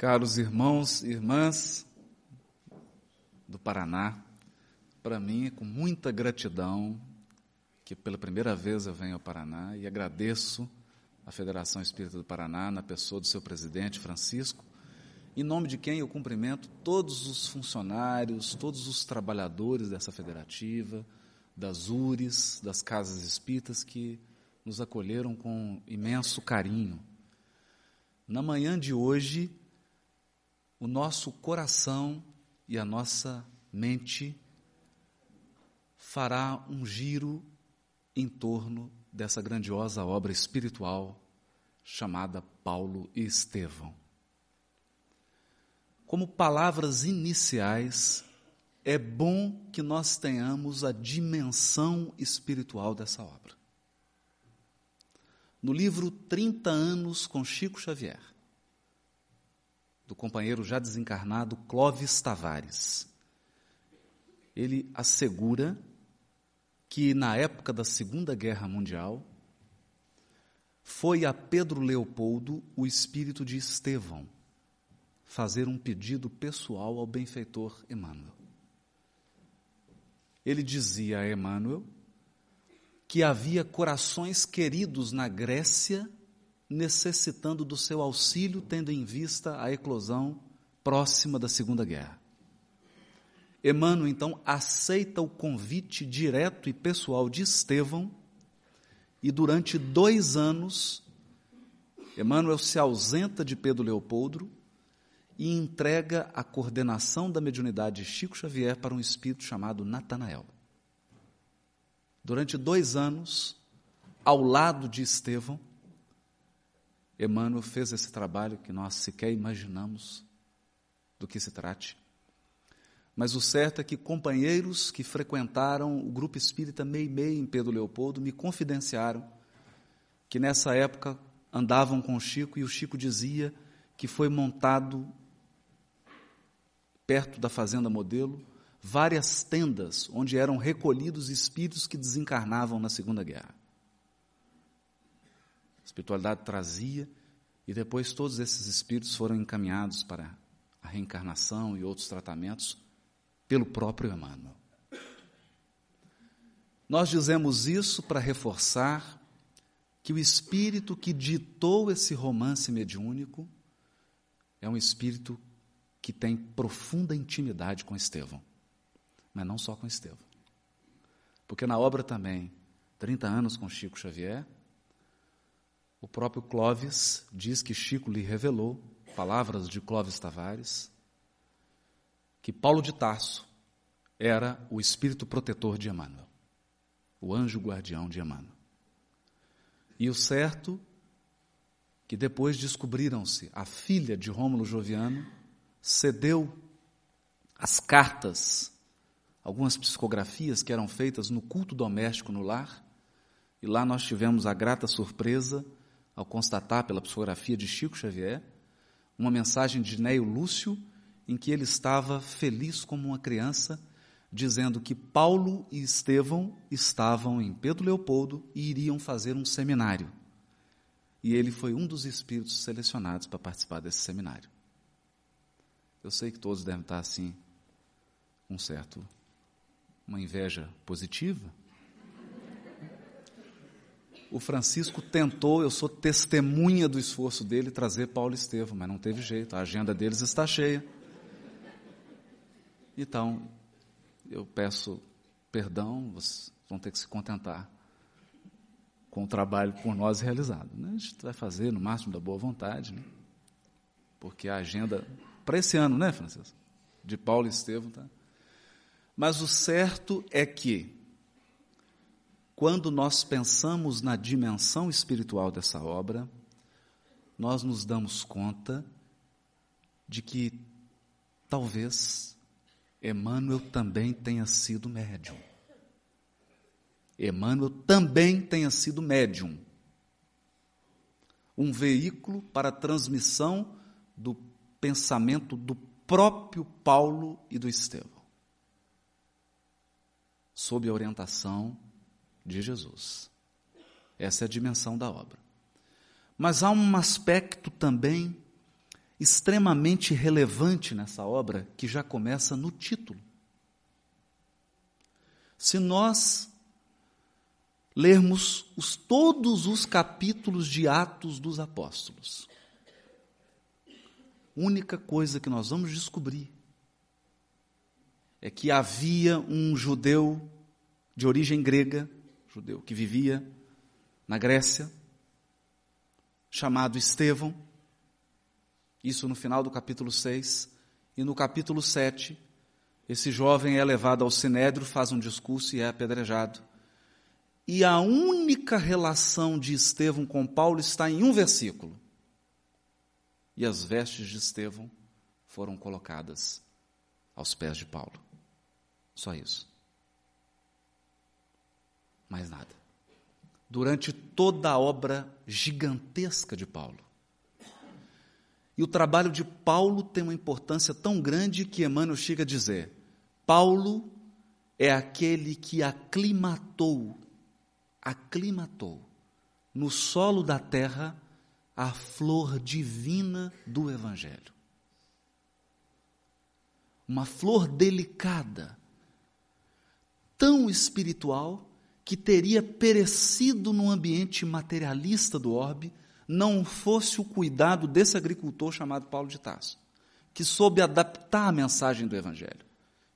Caros irmãos e irmãs do Paraná, para mim é com muita gratidão que pela primeira vez eu venho ao Paraná e agradeço à Federação Espírita do Paraná, na pessoa do seu presidente Francisco, em nome de quem eu cumprimento todos os funcionários, todos os trabalhadores dessa federativa, das URES, das casas espíritas que nos acolheram com imenso carinho. Na manhã de hoje, o nosso coração e a nossa mente fará um giro em torno dessa grandiosa obra espiritual chamada Paulo e Estevão. Como palavras iniciais, é bom que nós tenhamos a dimensão espiritual dessa obra. No livro 30 anos com Chico Xavier, do companheiro já desencarnado Clóvis Tavares. Ele assegura que na época da Segunda Guerra Mundial foi a Pedro Leopoldo o espírito de Estevão fazer um pedido pessoal ao benfeitor Emmanuel. Ele dizia a Emmanuel que havia corações queridos na Grécia necessitando do seu auxílio, tendo em vista a eclosão próxima da Segunda Guerra. Emmanuel, então, aceita o convite direto e pessoal de Estevão e, durante dois anos, Emmanuel se ausenta de Pedro Leopoldo e entrega a coordenação da mediunidade de Chico Xavier para um espírito chamado Natanael. Durante dois anos, ao lado de Estevão, Emmanuel fez esse trabalho que nós sequer imaginamos do que se trate. Mas o certo é que companheiros que frequentaram o grupo espírita Meimei em Pedro Leopoldo me confidenciaram que nessa época andavam com o Chico e o Chico dizia que foi montado perto da fazenda modelo várias tendas onde eram recolhidos espíritos que desencarnavam na Segunda Guerra espiritualidade trazia, e depois todos esses espíritos foram encaminhados para a reencarnação e outros tratamentos pelo próprio Emmanuel. Nós dizemos isso para reforçar que o espírito que ditou esse romance mediúnico é um espírito que tem profunda intimidade com Estevão, mas não só com Estevão. Porque na obra também, 30 anos com Chico Xavier, o próprio Clóvis diz que Chico lhe revelou, palavras de Clóvis Tavares, que Paulo de Tarso era o espírito protetor de Emmanuel, o anjo guardião de Emmanuel. E o certo que depois descobriram-se a filha de Rômulo Joviano cedeu as cartas, algumas psicografias que eram feitas no culto doméstico no lar, e lá nós tivemos a grata surpresa ao constatar pela psicografia de Chico Xavier, uma mensagem de Neio Lúcio, em que ele estava feliz como uma criança, dizendo que Paulo e Estevão estavam em Pedro Leopoldo e iriam fazer um seminário. E ele foi um dos espíritos selecionados para participar desse seminário. Eu sei que todos devem estar assim, com certo, uma inveja positiva, o Francisco tentou, eu sou testemunha do esforço dele, trazer Paulo Estevam, mas não teve jeito, a agenda deles está cheia. Então, eu peço perdão, vocês vão ter que se contentar com o trabalho por nós realizado. Né? A gente vai fazer no máximo da boa vontade, né? porque a agenda para esse ano, né, Francisco? De Paulo Estevam, tá? Mas o certo é que quando nós pensamos na dimensão espiritual dessa obra, nós nos damos conta de que talvez Emmanuel também tenha sido médium. Emmanuel também tenha sido médium. Um veículo para a transmissão do pensamento do próprio Paulo e do Estevão, sob a orientação de Jesus. Essa é a dimensão da obra. Mas há um aspecto também extremamente relevante nessa obra que já começa no título. Se nós lermos os, todos os capítulos de Atos dos Apóstolos, única coisa que nós vamos descobrir é que havia um judeu de origem grega, judeu que vivia na Grécia, chamado Estevão, isso no final do capítulo 6, e no capítulo 7, esse jovem é levado ao sinédrio, faz um discurso e é apedrejado. E a única relação de Estevão com Paulo está em um versículo. E as vestes de Estevão foram colocadas aos pés de Paulo. Só isso. Mais nada. Durante toda a obra gigantesca de Paulo. E o trabalho de Paulo tem uma importância tão grande que Emmanuel chega a dizer: Paulo é aquele que aclimatou, aclimatou no solo da terra a flor divina do Evangelho. Uma flor delicada, tão espiritual que teria perecido no ambiente materialista do orbe, não fosse o cuidado desse agricultor chamado Paulo de Tarso, que soube adaptar a mensagem do Evangelho,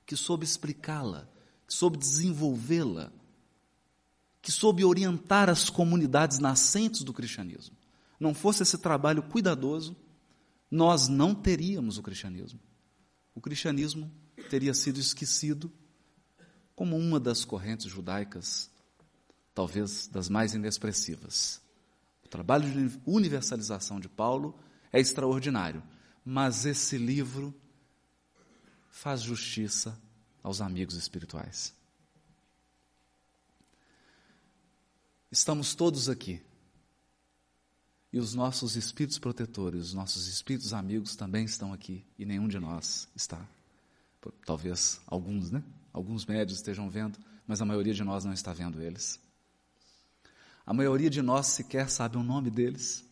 que soube explicá-la, que soube desenvolvê-la, que soube orientar as comunidades nascentes do cristianismo. Não fosse esse trabalho cuidadoso, nós não teríamos o cristianismo. O cristianismo teria sido esquecido como uma das correntes judaicas, talvez das mais inexpressivas. O trabalho de universalização de Paulo é extraordinário, mas esse livro faz justiça aos amigos espirituais. Estamos todos aqui. E os nossos espíritos protetores, os nossos espíritos amigos também estão aqui, e nenhum de nós está. Talvez alguns, né? Alguns médios estejam vendo, mas a maioria de nós não está vendo eles. A maioria de nós sequer sabe o nome deles.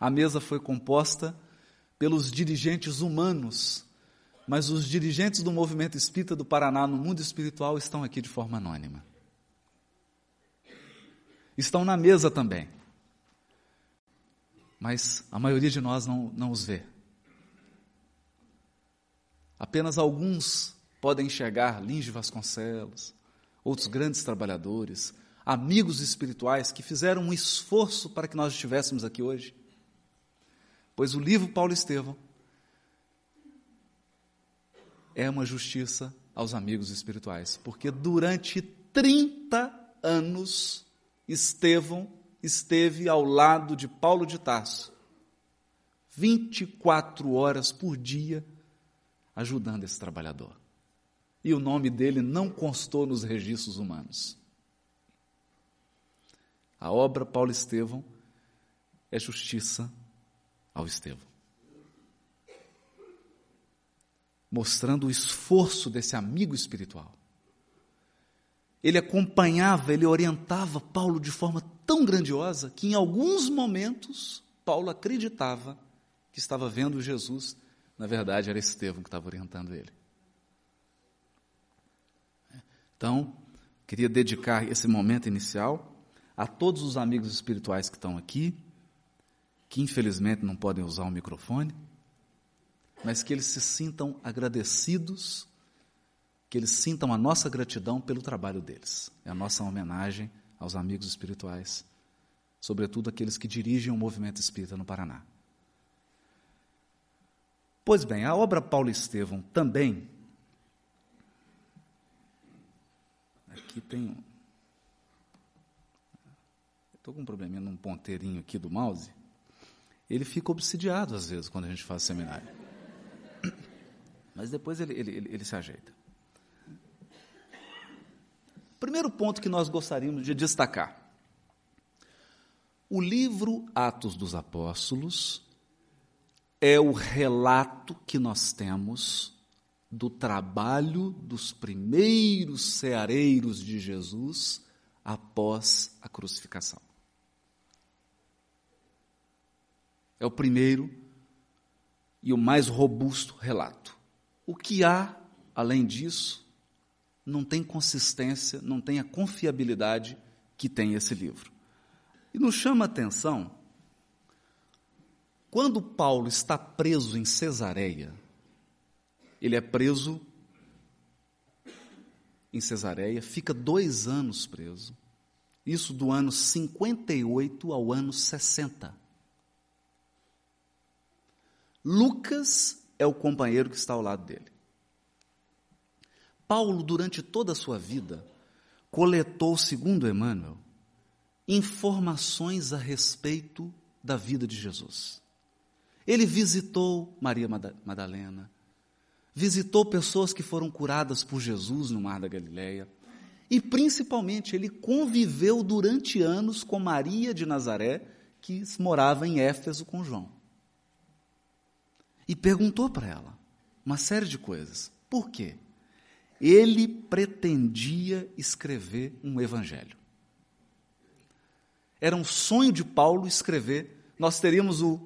A mesa foi composta pelos dirigentes humanos, mas os dirigentes do movimento espírita do Paraná no mundo espiritual estão aqui de forma anônima. Estão na mesa também. Mas a maioria de nós não, não os vê. Apenas alguns podem enxergar Lins de Vasconcelos, outros grandes trabalhadores, amigos espirituais que fizeram um esforço para que nós estivéssemos aqui hoje. Pois o livro Paulo Estevão é uma justiça aos amigos espirituais, porque durante 30 anos Estevão esteve ao lado de Paulo de Tarso, 24 horas por dia, ajudando esse trabalhador e o nome dele não constou nos registros humanos. A obra Paulo Estevão é justiça ao Estevão. Mostrando o esforço desse amigo espiritual. Ele acompanhava, ele orientava Paulo de forma tão grandiosa que em alguns momentos Paulo acreditava que estava vendo Jesus, na verdade era Estevão que estava orientando ele. Então, queria dedicar esse momento inicial a todos os amigos espirituais que estão aqui, que infelizmente não podem usar o microfone, mas que eles se sintam agradecidos, que eles sintam a nossa gratidão pelo trabalho deles. É a nossa homenagem aos amigos espirituais, sobretudo aqueles que dirigem o movimento espírita no Paraná. Pois bem, a obra Paulo Estevão também aqui tem. Estou com um probleminha num ponteirinho aqui do mouse. Ele fica obsidiado às vezes quando a gente faz seminário. Mas depois ele, ele, ele, ele se ajeita. Primeiro ponto que nós gostaríamos de destacar. O livro Atos dos Apóstolos é o relato que nós temos do trabalho dos primeiros ceareiros de Jesus após a crucificação. É o primeiro e o mais robusto relato. O que há, além disso, não tem consistência, não tem a confiabilidade que tem esse livro. E nos chama a atenção, quando Paulo está preso em Cesareia, ele é preso em Cesareia, fica dois anos preso, isso do ano 58 ao ano 60. Lucas é o companheiro que está ao lado dele. Paulo, durante toda a sua vida, coletou, segundo Emmanuel, informações a respeito da vida de Jesus. Ele visitou Maria Madalena, visitou pessoas que foram curadas por Jesus no Mar da Galileia, e principalmente ele conviveu durante anos com Maria de Nazaré, que morava em Éfeso com João e perguntou para ela uma série de coisas. Por quê? Ele pretendia escrever um evangelho. Era um sonho de Paulo escrever, nós teríamos o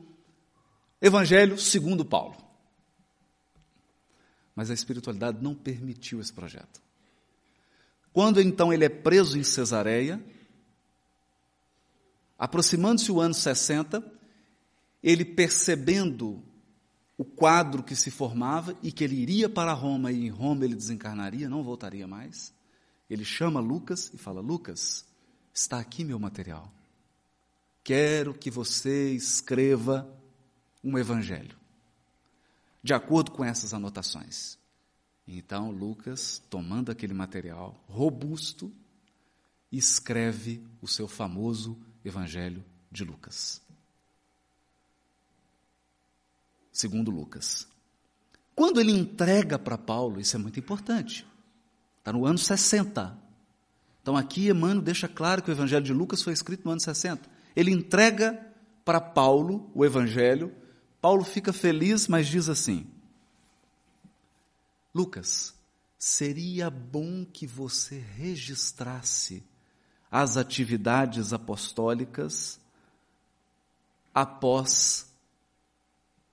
evangelho segundo Paulo. Mas a espiritualidade não permitiu esse projeto. Quando então ele é preso em Cesareia, aproximando-se o ano 60, ele percebendo o quadro que se formava e que ele iria para Roma e em Roma ele desencarnaria, não voltaria mais. Ele chama Lucas e fala: Lucas, está aqui meu material. Quero que você escreva um evangelho, de acordo com essas anotações. Então, Lucas, tomando aquele material robusto, escreve o seu famoso Evangelho de Lucas. Segundo Lucas. Quando ele entrega para Paulo, isso é muito importante. Está no ano 60. Então aqui Emmanuel deixa claro que o Evangelho de Lucas foi escrito no ano 60. Ele entrega para Paulo o Evangelho. Paulo fica feliz, mas diz assim: Lucas, seria bom que você registrasse as atividades apostólicas após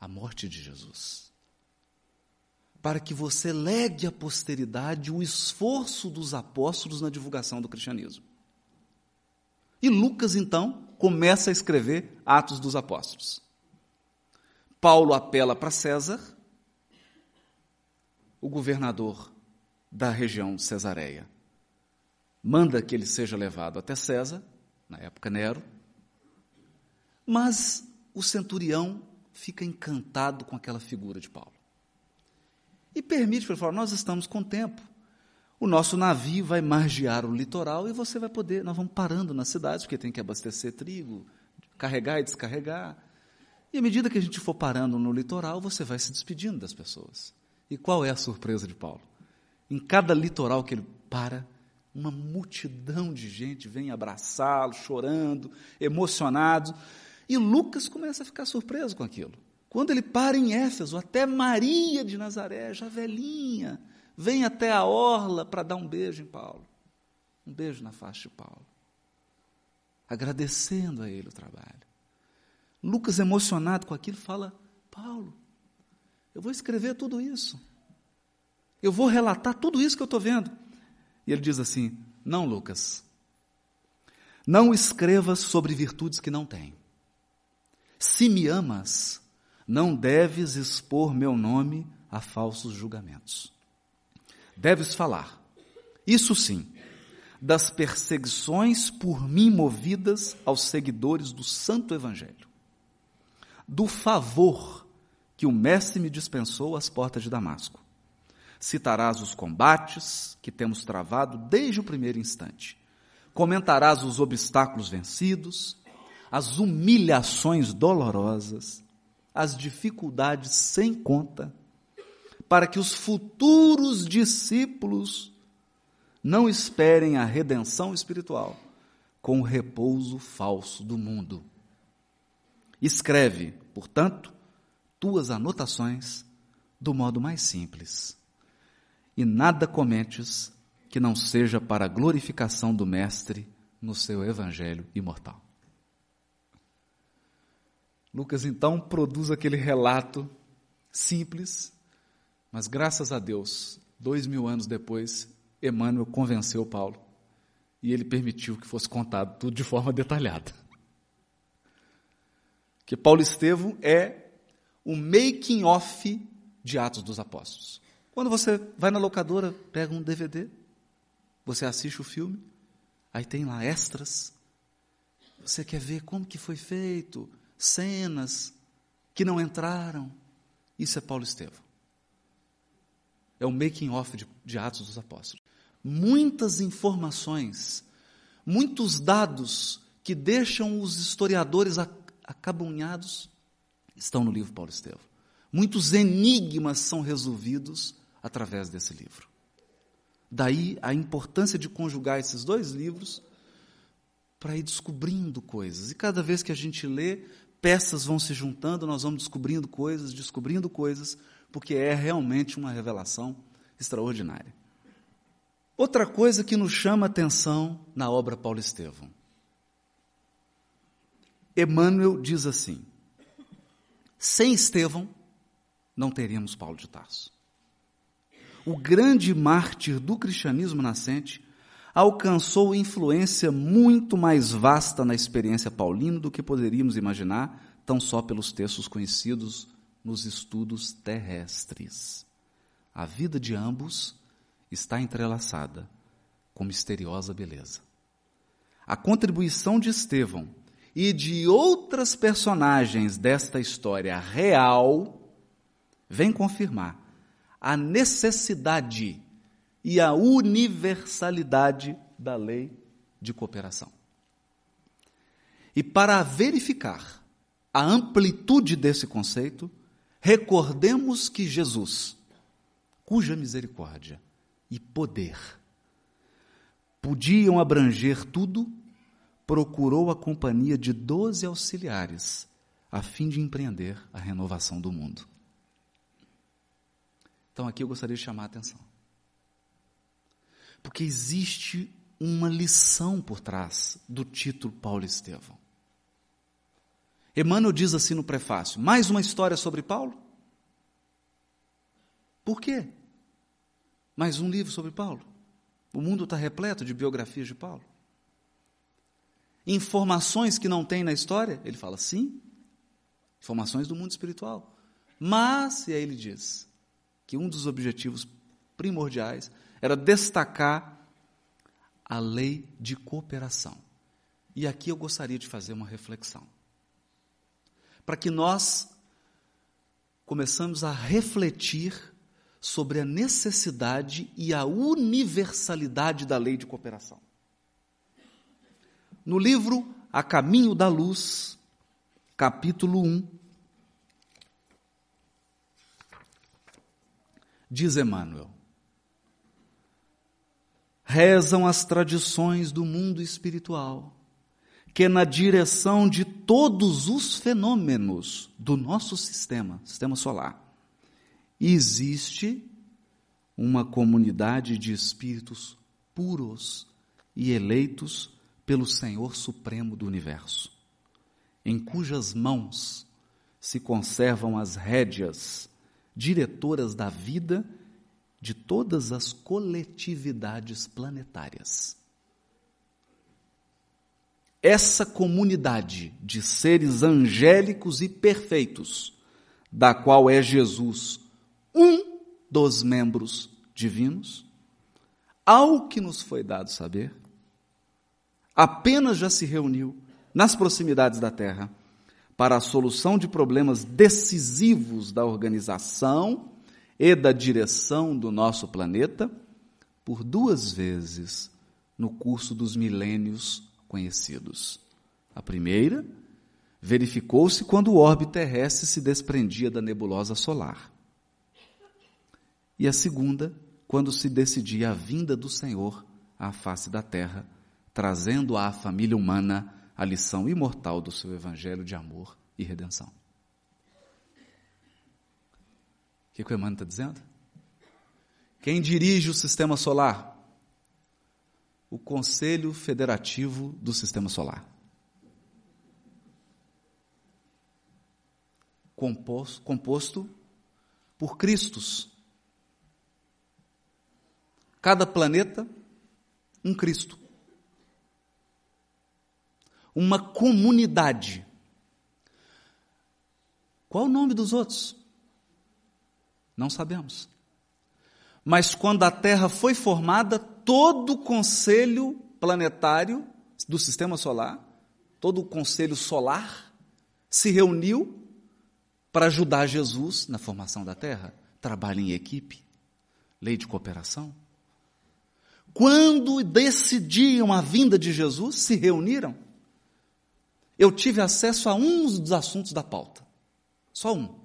a morte de Jesus. Para que você legue à posteridade o esforço dos apóstolos na divulgação do cristianismo. E Lucas, então, começa a escrever Atos dos Apóstolos. Paulo apela para César, o governador da região Cesareia. Manda que ele seja levado até César, na época Nero, mas o centurião fica encantado com aquela figura de Paulo. E permite ele falar: Nós estamos com tempo. O nosso navio vai margear o litoral e você vai poder. Nós vamos parando nas cidades, porque tem que abastecer trigo, carregar e descarregar. E à medida que a gente for parando no litoral, você vai se despedindo das pessoas. E qual é a surpresa de Paulo? Em cada litoral que ele para, uma multidão de gente vem abraçá-lo, chorando, emocionados. E Lucas começa a ficar surpreso com aquilo. Quando ele para em Éfeso, até Maria de Nazaré, já velhinha, vem até a orla para dar um beijo em Paulo. Um beijo na face de Paulo. Agradecendo a ele o trabalho. Lucas, emocionado com aquilo, fala: Paulo, eu vou escrever tudo isso. Eu vou relatar tudo isso que eu estou vendo. E ele diz assim: Não, Lucas, não escrevas sobre virtudes que não tem. Se me amas, não deves expor meu nome a falsos julgamentos. Deves falar, isso sim, das perseguições por mim movidas aos seguidores do Santo Evangelho, do favor que o Mestre me dispensou às portas de Damasco. Citarás os combates que temos travado desde o primeiro instante. Comentarás os obstáculos vencidos, as humilhações dolorosas, as dificuldades sem conta, para que os futuros discípulos não esperem a redenção espiritual com o repouso falso do mundo. Escreve, portanto, tuas anotações do modo mais simples. E nada comentes que não seja para a glorificação do Mestre no seu Evangelho imortal. Lucas então produz aquele relato simples, mas graças a Deus, dois mil anos depois, Emmanuel convenceu Paulo e ele permitiu que fosse contado tudo de forma detalhada. Que Paulo Estevão é o making off de Atos dos Apóstolos. Quando você vai na locadora, pega um DVD, você assiste o filme, aí tem lá extras. Você quer ver como que foi feito, cenas que não entraram. Isso é Paulo Estevão. É o making off de, de Atos dos Apóstolos. Muitas informações, muitos dados que deixam os historiadores acabunhados estão no livro Paulo Estevão. Muitos enigmas são resolvidos através desse livro. Daí a importância de conjugar esses dois livros para ir descobrindo coisas. E cada vez que a gente lê, peças vão se juntando, nós vamos descobrindo coisas, descobrindo coisas, porque é realmente uma revelação extraordinária. Outra coisa que nos chama atenção na obra Paulo Estevão. Emmanuel diz assim: sem Estevão, não teríamos Paulo de Tarso. O grande mártir do cristianismo nascente alcançou influência muito mais vasta na experiência paulina do que poderíamos imaginar, tão só pelos textos conhecidos nos estudos terrestres. A vida de ambos está entrelaçada com misteriosa beleza. A contribuição de Estevão e de outras personagens desta história real vem confirmar a necessidade e a universalidade da lei de cooperação. E para verificar a amplitude desse conceito, recordemos que Jesus, cuja misericórdia e poder podiam abranger tudo, procurou a companhia de doze auxiliares a fim de empreender a renovação do mundo. Então aqui eu gostaria de chamar a atenção. Porque existe uma lição por trás do título Paulo Estevão. Emmanuel diz assim no prefácio: mais uma história sobre Paulo? Por quê? Mais um livro sobre Paulo? O mundo está repleto de biografias de Paulo. Informações que não tem na história? Ele fala, sim, informações do mundo espiritual. Mas, e aí ele diz, que um dos objetivos primordiais era destacar a lei de cooperação. E aqui eu gostaria de fazer uma reflexão. Para que nós começamos a refletir sobre a necessidade e a universalidade da lei de cooperação. No livro A Caminho da Luz, capítulo 1, diz Emmanuel. Rezam as tradições do mundo espiritual que na direção de todos os fenômenos do nosso sistema, sistema solar, existe uma comunidade de espíritos puros e eleitos pelo Senhor Supremo do Universo, em cujas mãos se conservam as rédeas diretoras da vida de todas as coletividades planetárias. Essa comunidade de seres angélicos e perfeitos, da qual é Jesus um dos membros divinos, ao que nos foi dado saber, apenas já se reuniu nas proximidades da Terra para a solução de problemas decisivos da organização e da direção do nosso planeta por duas vezes no curso dos milênios conhecidos. A primeira verificou-se quando o orbe terrestre se desprendia da nebulosa solar. E a segunda, quando se decidia a vinda do Senhor à face da terra, trazendo à família humana a lição imortal do seu evangelho de amor e redenção. O que, que o Emmanuel está dizendo? Quem dirige o sistema solar? O Conselho Federativo do Sistema Solar. Composto, composto por Cristos. Cada planeta, um Cristo. Uma comunidade. Qual o nome dos outros? Não sabemos. Mas quando a Terra foi formada, todo o conselho planetário do sistema solar, todo o conselho solar, se reuniu para ajudar Jesus na formação da Terra. Trabalho em equipe, lei de cooperação. Quando decidiam a vinda de Jesus, se reuniram. Eu tive acesso a um dos assuntos da pauta. Só um.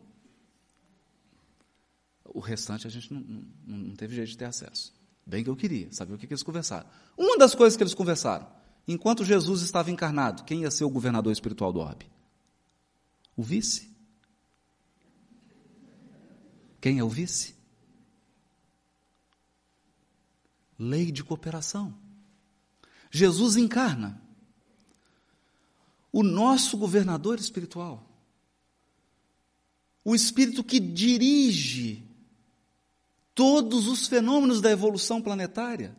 O restante a gente não, não, não teve jeito de ter acesso. Bem que eu queria saber o que, que eles conversaram. Uma das coisas que eles conversaram, enquanto Jesus estava encarnado, quem ia ser o governador espiritual do orbe? O vice. Quem é o vice? Lei de cooperação. Jesus encarna o nosso governador espiritual. O espírito que dirige todos os fenômenos da evolução planetária.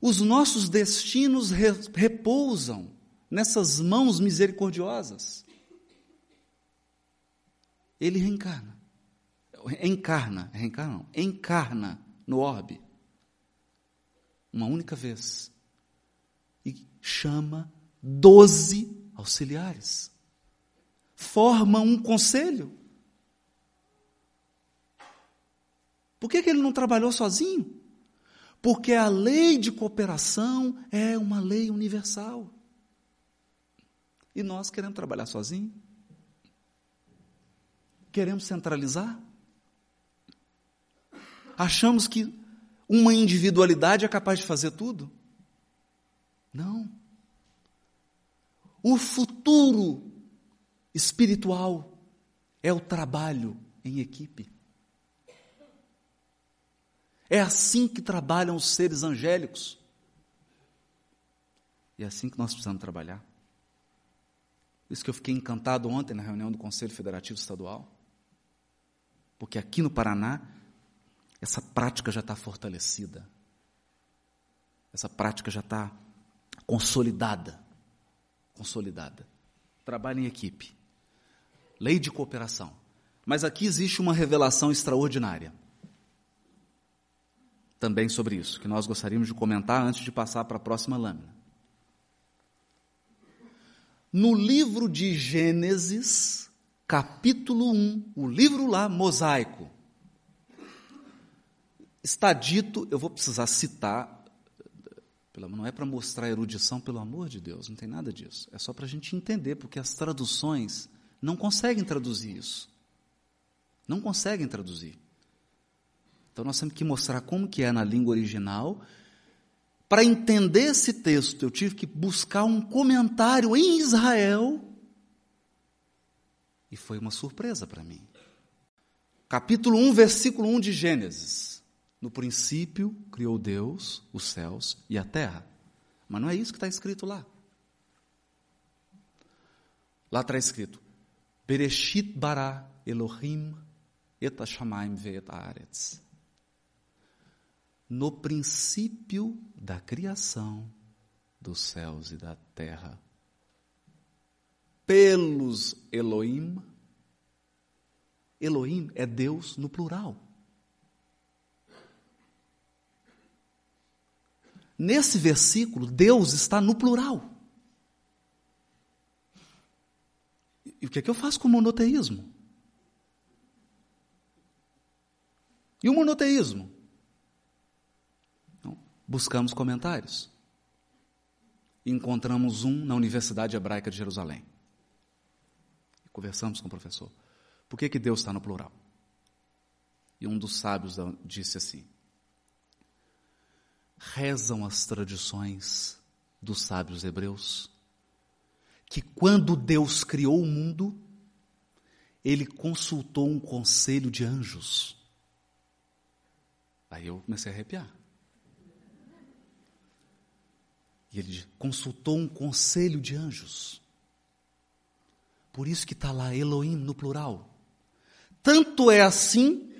Os nossos destinos repousam nessas mãos misericordiosas. Ele reencarna. Encarna, reencarna não, encarna no orbe. Uma única vez. E chama doze auxiliares. Forma um conselho. Por que, que ele não trabalhou sozinho? Porque a lei de cooperação é uma lei universal. E nós queremos trabalhar sozinho? Queremos centralizar? Achamos que uma individualidade é capaz de fazer tudo? Não. O futuro espiritual é o trabalho em equipe. É assim que trabalham os seres angélicos. E é assim que nós precisamos trabalhar. Por isso que eu fiquei encantado ontem na reunião do Conselho Federativo Estadual. Porque aqui no Paraná, essa prática já está fortalecida. Essa prática já está consolidada. Consolidada. Trabalho em equipe. Lei de cooperação. Mas aqui existe uma revelação extraordinária também sobre isso, que nós gostaríamos de comentar antes de passar para a próxima lâmina. No livro de Gênesis, capítulo 1, o livro lá, mosaico, está dito, eu vou precisar citar, não é para mostrar erudição, pelo amor de Deus, não tem nada disso. É só para a gente entender, porque as traduções não conseguem traduzir isso. Não conseguem traduzir. Então nós temos que mostrar como que é na língua original. Para entender esse texto, eu tive que buscar um comentário em Israel. E foi uma surpresa para mim. Capítulo 1, versículo 1 de Gênesis. No princípio criou Deus os céus e a terra. Mas não é isso que está escrito lá. Lá está escrito: Bereshit bara Elohim et hashamayim ve'et haaretz no princípio da criação dos céus e da terra. Pelos Elohim, Elohim é Deus no plural. Nesse versículo, Deus está no plural. E o que, é que eu faço com o monoteísmo? E o monoteísmo? Buscamos comentários. Encontramos um na Universidade Hebraica de Jerusalém. Conversamos com o professor. Por que, que Deus está no plural? E um dos sábios disse assim: rezam as tradições dos sábios hebreus que quando Deus criou o mundo, ele consultou um conselho de anjos. Aí eu comecei a arrepiar. Ele consultou um conselho de anjos. Por isso que está lá Elohim no plural. Tanto é assim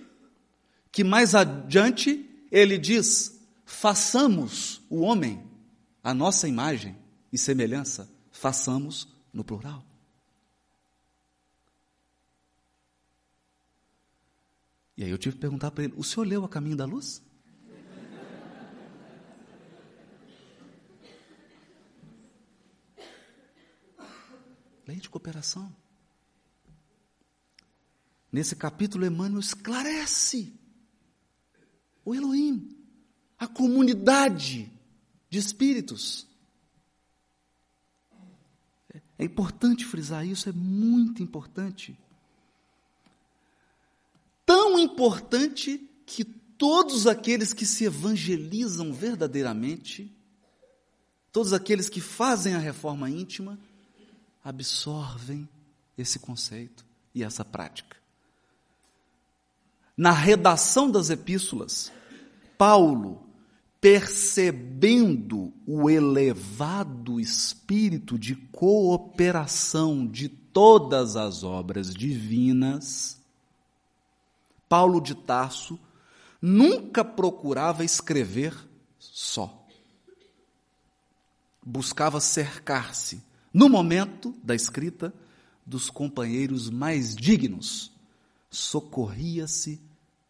que mais adiante ele diz: façamos o homem a nossa imagem e semelhança, façamos no plural. E aí eu tive que perguntar para ele: o senhor leu A Caminho da Luz? Lei de cooperação. Nesse capítulo, Emmanuel esclarece o Elohim, a comunidade de espíritos. É importante frisar isso, é muito importante. Tão importante que todos aqueles que se evangelizam verdadeiramente, todos aqueles que fazem a reforma íntima, absorvem esse conceito e essa prática. Na redação das epístolas, Paulo, percebendo o elevado espírito de cooperação de todas as obras divinas, Paulo de Tarso nunca procurava escrever só. Buscava cercar-se, no momento da escrita, dos companheiros mais dignos. Socorria-se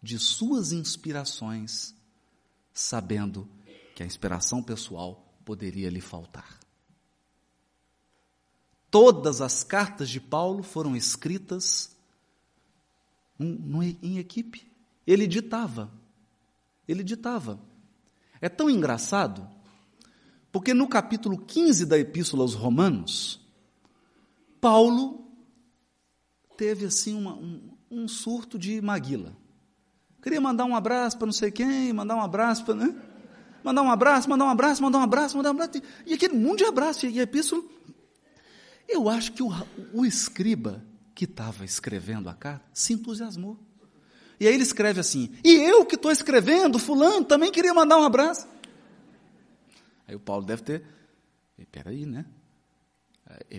de suas inspirações, sabendo que a inspiração pessoal poderia lhe faltar. Todas as cartas de Paulo foram escritas em equipe. Ele ditava. Ele ditava. É tão engraçado, porque no capítulo 15 da Epístola aos Romanos, Paulo teve assim uma, um, um surto de maguila. Queria mandar um abraço para não sei quem, mandar um abraço para. Né? Mandar um abraço, mandar um abraço, mandar um abraço, mandar um abraço. E aquele mundo de abraço. E a epístola. Eu acho que o, o escriba que estava escrevendo a carta se entusiasmou. E aí ele escreve assim: E eu que estou escrevendo, Fulano, também queria mandar um abraço. Aí o Paulo deve ter. Espera aí, né?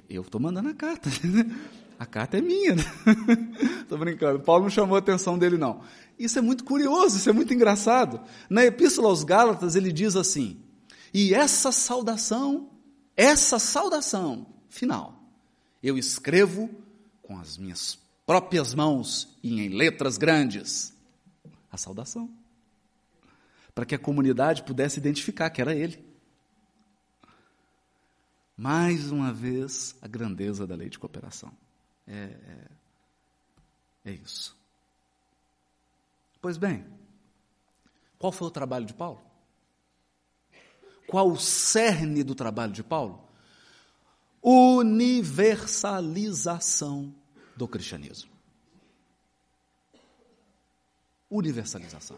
Eu estou mandando a carta. A carta é minha. Estou né? brincando. Paulo não chamou a atenção dele, não. Isso é muito curioso, isso é muito engraçado. Na Epístola aos Gálatas, ele diz assim: E essa saudação, essa saudação final, eu escrevo com as minhas próprias mãos e em letras grandes. A saudação. Para que a comunidade pudesse identificar que era ele. Mais uma vez, a grandeza da lei de cooperação. É, é, é isso. Pois bem, qual foi o trabalho de Paulo? Qual o cerne do trabalho de Paulo? Universalização do cristianismo. Universalização.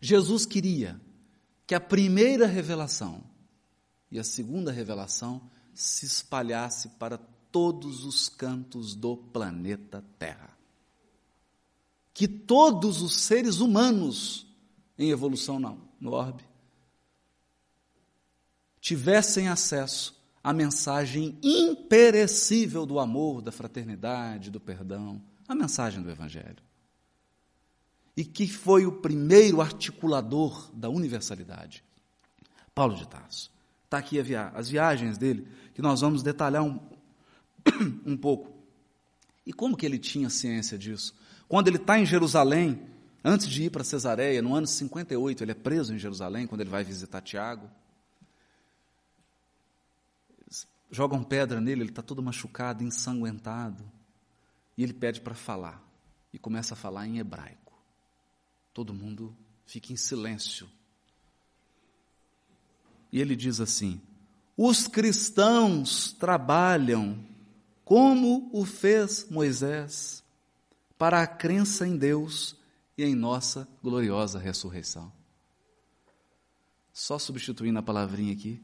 Jesus queria que a primeira revelação e a segunda revelação se espalhasse para todos os cantos do planeta Terra que todos os seres humanos em evolução não, no orbe tivessem acesso à mensagem imperecível do amor, da fraternidade, do perdão, a mensagem do Evangelho. E que foi o primeiro articulador da universalidade. Paulo de Tarso. Está aqui via as viagens dele, que nós vamos detalhar um, um pouco. E como que ele tinha ciência disso? Quando ele está em Jerusalém, antes de ir para Cesareia, no ano 58, ele é preso em Jerusalém, quando ele vai visitar Tiago. Jogam pedra nele, ele está todo machucado, ensanguentado. E ele pede para falar. E começa a falar em hebraico. Todo mundo fica em silêncio. E ele diz assim: os cristãos trabalham como o fez Moisés para a crença em Deus e em nossa gloriosa ressurreição. Só substituindo a palavrinha aqui,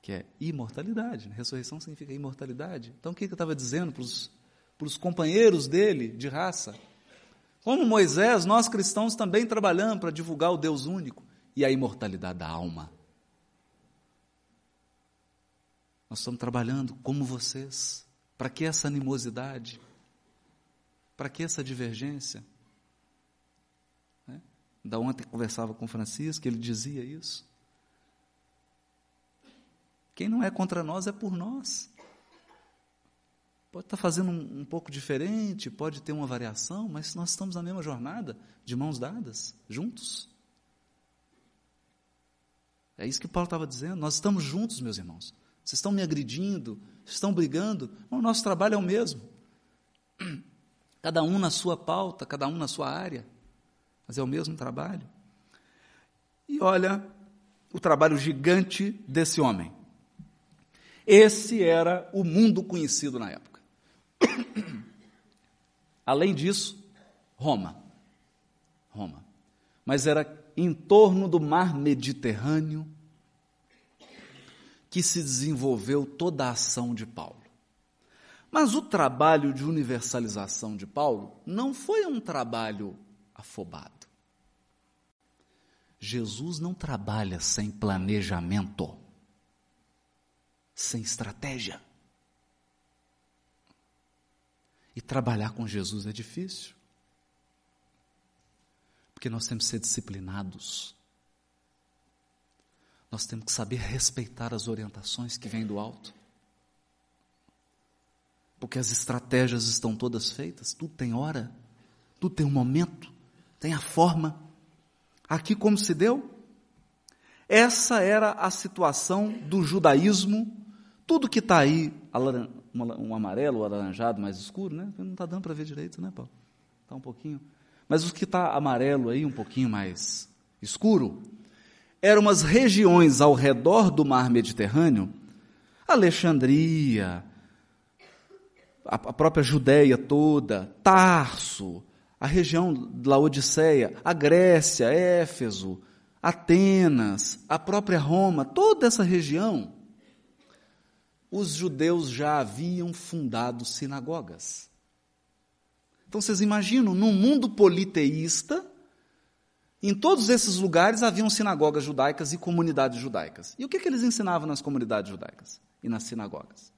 que é imortalidade. Né? Ressurreição significa imortalidade. Então o que eu estava dizendo para os companheiros dele de raça? Como Moisés, nós cristãos também trabalhamos para divulgar o Deus único e a imortalidade da alma. Nós estamos trabalhando como vocês. Para que essa animosidade? Para que essa divergência? Né? Da ontem conversava com Francisco, ele dizia isso. Quem não é contra nós é por nós. Pode estar fazendo um, um, pouco diferente, pode ter uma variação, mas nós estamos na mesma jornada, de mãos dadas, juntos. É isso que Paulo estava dizendo. Nós estamos juntos, meus irmãos. Vocês estão me agredindo, estão brigando. O nosso trabalho é o mesmo. Cada um na sua pauta, cada um na sua área. Mas é o mesmo trabalho. E olha o trabalho gigante desse homem. Esse era o mundo conhecido na época. Além disso, Roma. Roma. Mas era em torno do mar Mediterrâneo que se desenvolveu toda a ação de Paulo. Mas o trabalho de universalização de Paulo não foi um trabalho afobado. Jesus não trabalha sem planejamento, sem estratégia. E trabalhar com Jesus é difícil. Porque nós temos que ser disciplinados. Nós temos que saber respeitar as orientações que vêm do alto. Porque as estratégias estão todas feitas, tudo tem hora, tudo tem um momento, tem a forma. Aqui como se deu? Essa era a situação do judaísmo, tudo que está aí, um amarelo, um alaranjado mais escuro, né? Não está dando para ver direito, né, Paulo? Está um pouquinho. Mas o que está amarelo aí, um pouquinho mais escuro, eram umas regiões ao redor do mar Mediterrâneo, Alexandria, a própria Judéia toda, Tarso, a região da Laodiceia, a Grécia, Éfeso, Atenas, a própria Roma, toda essa região, os judeus já haviam fundado sinagogas. Então vocês imaginam, num mundo politeísta, em todos esses lugares haviam sinagogas judaicas e comunidades judaicas. E o que, que eles ensinavam nas comunidades judaicas e nas sinagogas?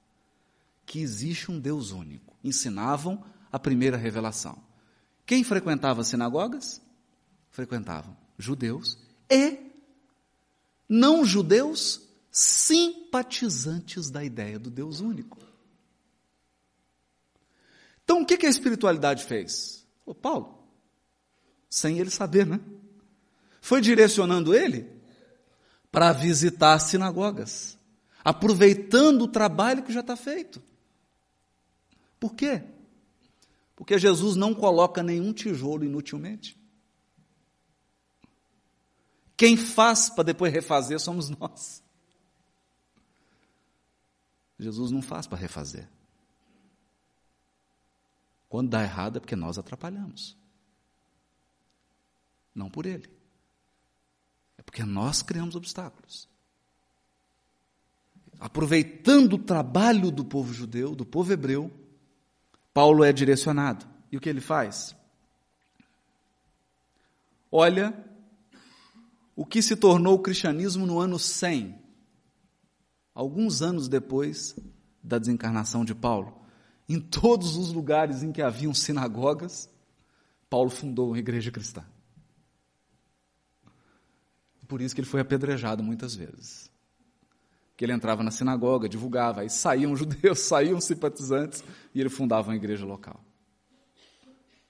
Que existe um Deus único. Ensinavam a primeira revelação. Quem frequentava as sinagogas? Frequentavam judeus e não judeus simpatizantes da ideia do Deus único. Então, o que a espiritualidade fez? O Paulo, sem ele saber, né? Foi direcionando ele para visitar sinagogas, aproveitando o trabalho que já está feito. Por quê? Porque Jesus não coloca nenhum tijolo inutilmente. Quem faz para depois refazer somos nós. Jesus não faz para refazer. Quando dá errado é porque nós atrapalhamos. Não por ele. Porque nós criamos obstáculos. Aproveitando o trabalho do povo judeu, do povo hebreu, Paulo é direcionado. E o que ele faz? Olha o que se tornou o cristianismo no ano 100, alguns anos depois da desencarnação de Paulo em todos os lugares em que haviam sinagogas, Paulo fundou uma igreja cristã. Por isso que ele foi apedrejado muitas vezes. Que ele entrava na sinagoga, divulgava, aí saíam judeus, saíam simpatizantes e ele fundava uma igreja local.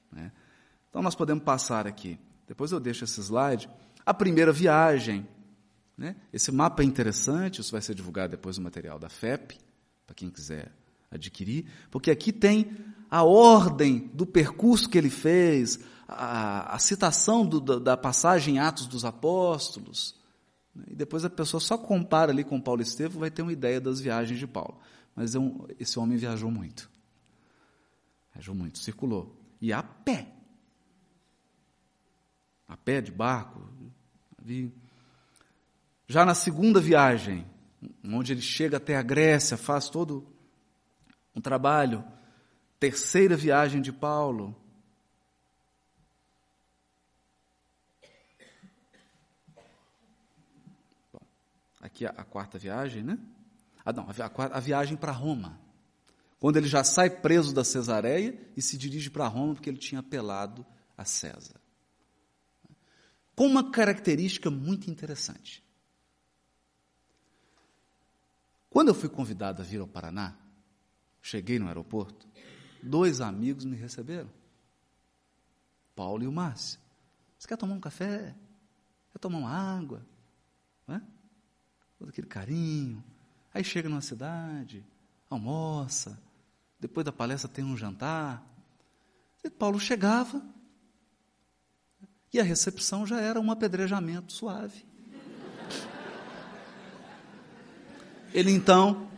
Né? Então nós podemos passar aqui. Depois eu deixo esse slide. A primeira viagem. Né? Esse mapa é interessante, isso vai ser divulgado depois no material da FEP, para quem quiser adquirir, porque aqui tem a ordem do percurso que ele fez, a, a citação do, da, da, passagem em Atos dos Apóstolos. Né? E depois a pessoa só compara ali com Paulo Estevam, vai ter uma ideia das viagens de Paulo. Mas é esse homem viajou muito. Viajou muito, circulou. E a pé. A pé, de barco. Já na segunda viagem, onde ele chega até a Grécia, faz todo um trabalho. Terceira viagem de Paulo. Aqui a, a, quarta viagem, né? Ah, não, a, a, viagem para Roma. quando ele já sai preso da Cesareia e se dirige para Roma porque ele tinha apelado a César. Com uma característica muito interessante. Quando eu fui convidado a vir ao Paraná, cheguei no aeroporto, dois amigos me receberam. Paulo e o Márcio. Você quer tomar um café? Quer tomar uma água? Todo aquele carinho. Aí chega numa cidade, almoça, depois da palestra tem um jantar. E Paulo chegava e a recepção já era um apedrejamento suave. Ele então,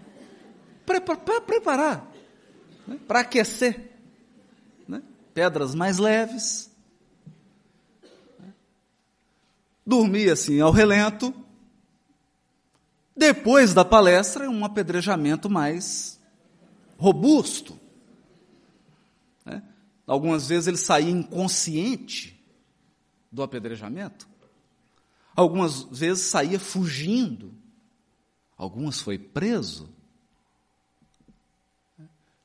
para preparar, né, para aquecer, né, pedras mais leves, dormia assim ao relento, depois da palestra, um apedrejamento mais robusto. Né? Algumas vezes ele saía inconsciente do apedrejamento. Algumas vezes saía fugindo. Algumas foi preso.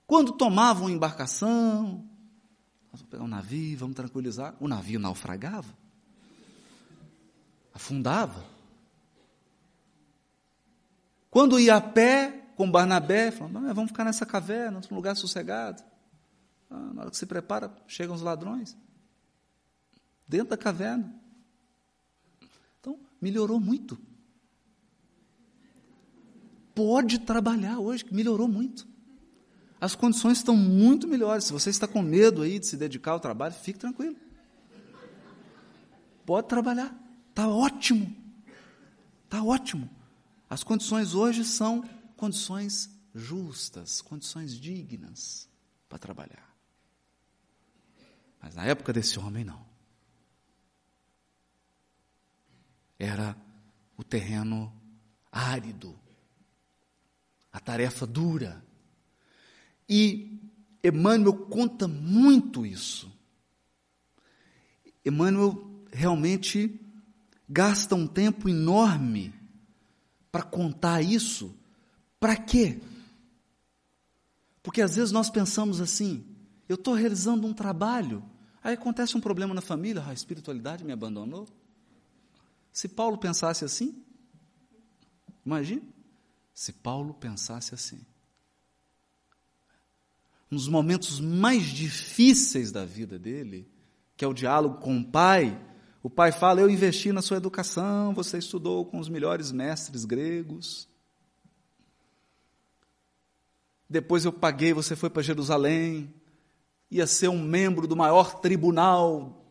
Quando tomavam embarcação, vamos pegar um navio, vamos tranquilizar, o navio naufragava, afundava. Quando ia a pé com Barnabé, falando, vamos ficar nessa caverna, num lugar sossegado. Ah, na hora que se prepara, chegam os ladrões. Dentro da caverna. Então, melhorou muito. Pode trabalhar hoje, melhorou muito. As condições estão muito melhores. Se você está com medo aí de se dedicar ao trabalho, fique tranquilo. Pode trabalhar. Está ótimo. Está ótimo. As condições hoje são condições justas, condições dignas para trabalhar. Mas na época desse homem, não. Era o terreno árido, a tarefa dura. E Emmanuel conta muito isso. Emmanuel realmente gasta um tempo enorme para contar isso, para quê? Porque às vezes nós pensamos assim: eu estou realizando um trabalho, aí acontece um problema na família, ah, a espiritualidade me abandonou. Se Paulo pensasse assim, imagine, se Paulo pensasse assim. Nos momentos mais difíceis da vida dele, que é o diálogo com o pai, o pai fala: Eu investi na sua educação, você estudou com os melhores mestres gregos. Depois eu paguei, você foi para Jerusalém, ia ser um membro do maior tribunal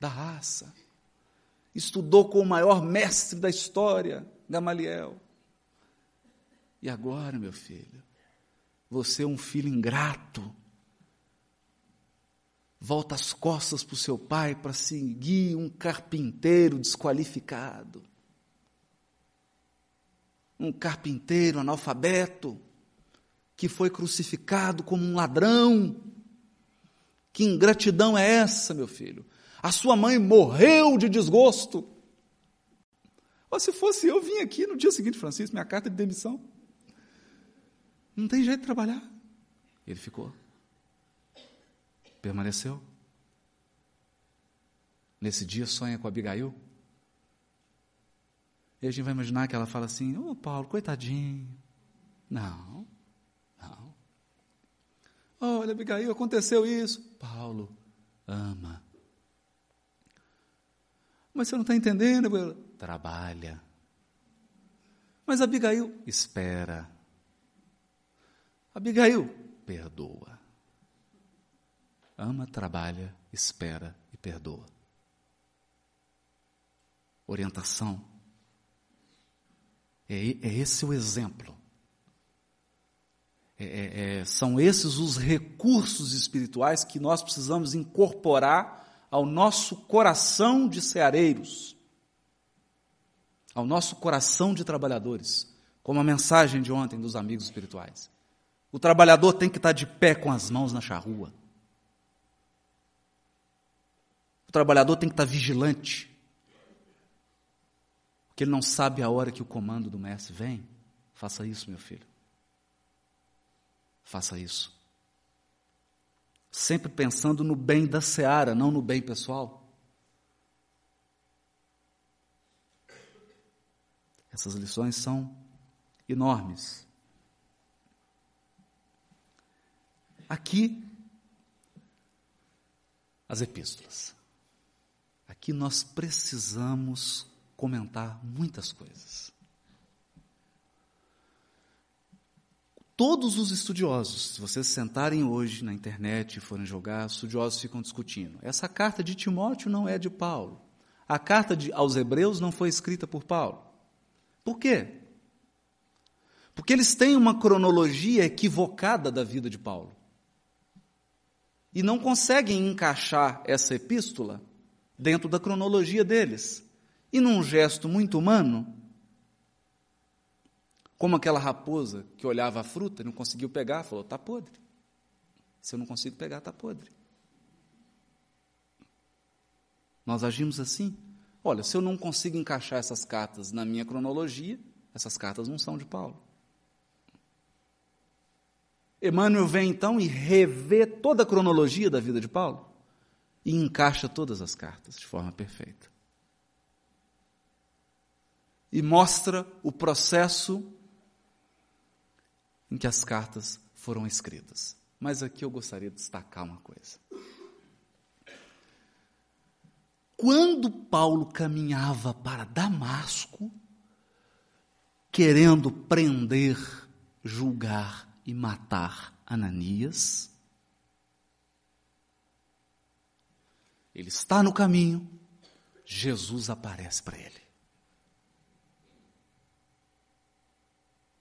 da raça. Estudou com o maior mestre da história, Gamaliel. E agora, meu filho, você é um filho ingrato volta as costas para o seu pai para seguir um carpinteiro desqualificado. Um carpinteiro analfabeto que foi crucificado como um ladrão. Que ingratidão é essa, meu filho? A sua mãe morreu de desgosto. Se fosse eu, vim aqui no dia seguinte, Francisco, minha carta de demissão. Não tem jeito de trabalhar. Ele ficou. Permaneceu? Nesse dia sonha com Abigail? E a gente vai imaginar que ela fala assim: Ô oh, Paulo, coitadinho. Não, não. Olha, Abigail, aconteceu isso. Paulo, ama. Mas você não está entendendo? Trabalha. Mas Abigail, espera. Abigail, perdoa. Ama, trabalha, espera e perdoa. Orientação. É, é esse o exemplo. É, é, é, são esses os recursos espirituais que nós precisamos incorporar ao nosso coração de ceareiros, ao nosso coração de trabalhadores, como a mensagem de ontem dos amigos espirituais. O trabalhador tem que estar de pé com as mãos na charrua. O trabalhador tem que estar vigilante. Porque ele não sabe a hora que o comando do mestre vem. Faça isso, meu filho. faça isso. Sempre pensando no bem da seara, não no bem pessoal. Essas lições são enormes. Aqui, as epístolas. Aqui nós precisamos comentar muitas coisas. Todos os estudiosos, se vocês sentarem hoje na internet e forem jogar, estudiosos ficam discutindo. Essa carta de Timóteo não é de Paulo. A carta de, aos Hebreus não foi escrita por Paulo. Por quê? Porque eles têm uma cronologia equivocada da vida de Paulo. E não conseguem encaixar essa epístola dentro da cronologia deles. E num gesto muito humano, como aquela raposa que olhava a fruta e não conseguiu pegar, falou: está podre. Se eu não consigo pegar, está podre. Nós agimos assim. Olha, se eu não consigo encaixar essas cartas na minha cronologia, essas cartas não são de Paulo. Emmanuel vem então e revê toda a cronologia da vida de Paulo e encaixa todas as cartas de forma perfeita. E mostra o processo em que as cartas foram escritas. Mas aqui eu gostaria de destacar uma coisa. Quando Paulo caminhava para Damasco, querendo prender, julgar e matar Ananias, ele está no caminho, Jesus aparece para ele.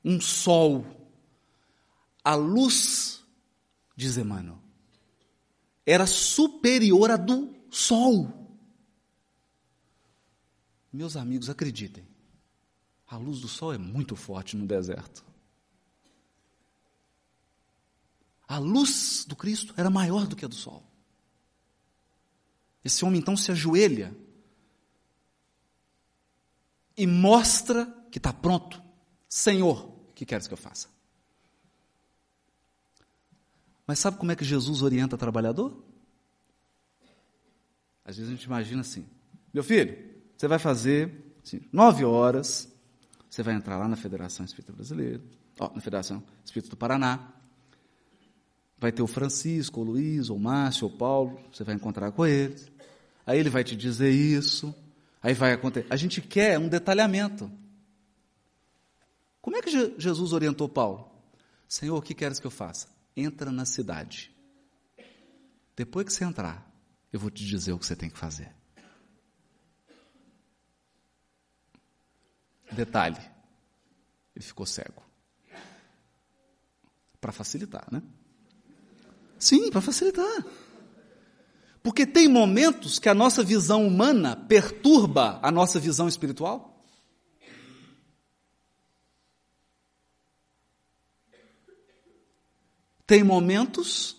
Um sol, a luz, diz Emmanuel, era superior à do sol. Meus amigos, acreditem, a luz do sol é muito forte no deserto. A luz do Cristo era maior do que a do sol. Esse homem então se ajoelha e mostra que está pronto. Senhor, o que queres que eu faça? Mas sabe como é que Jesus orienta o trabalhador? Às vezes a gente imagina assim: meu filho, você vai fazer assim, nove horas, você vai entrar lá na Federação Espírita Brasileira, ó, na Federação Espírita do Paraná. Vai ter o Francisco, o Luiz, o Márcio, o Paulo, você vai encontrar com eles. Aí ele vai te dizer isso, aí vai acontecer. A gente quer um detalhamento. Como é que Jesus orientou Paulo? Senhor, o que queres que eu faça? Entra na cidade. Depois que você entrar, eu vou te dizer o que você tem que fazer. Detalhe, ele ficou cego. Para facilitar, né? Sim, para facilitar. Porque tem momentos que a nossa visão humana perturba a nossa visão espiritual. Tem momentos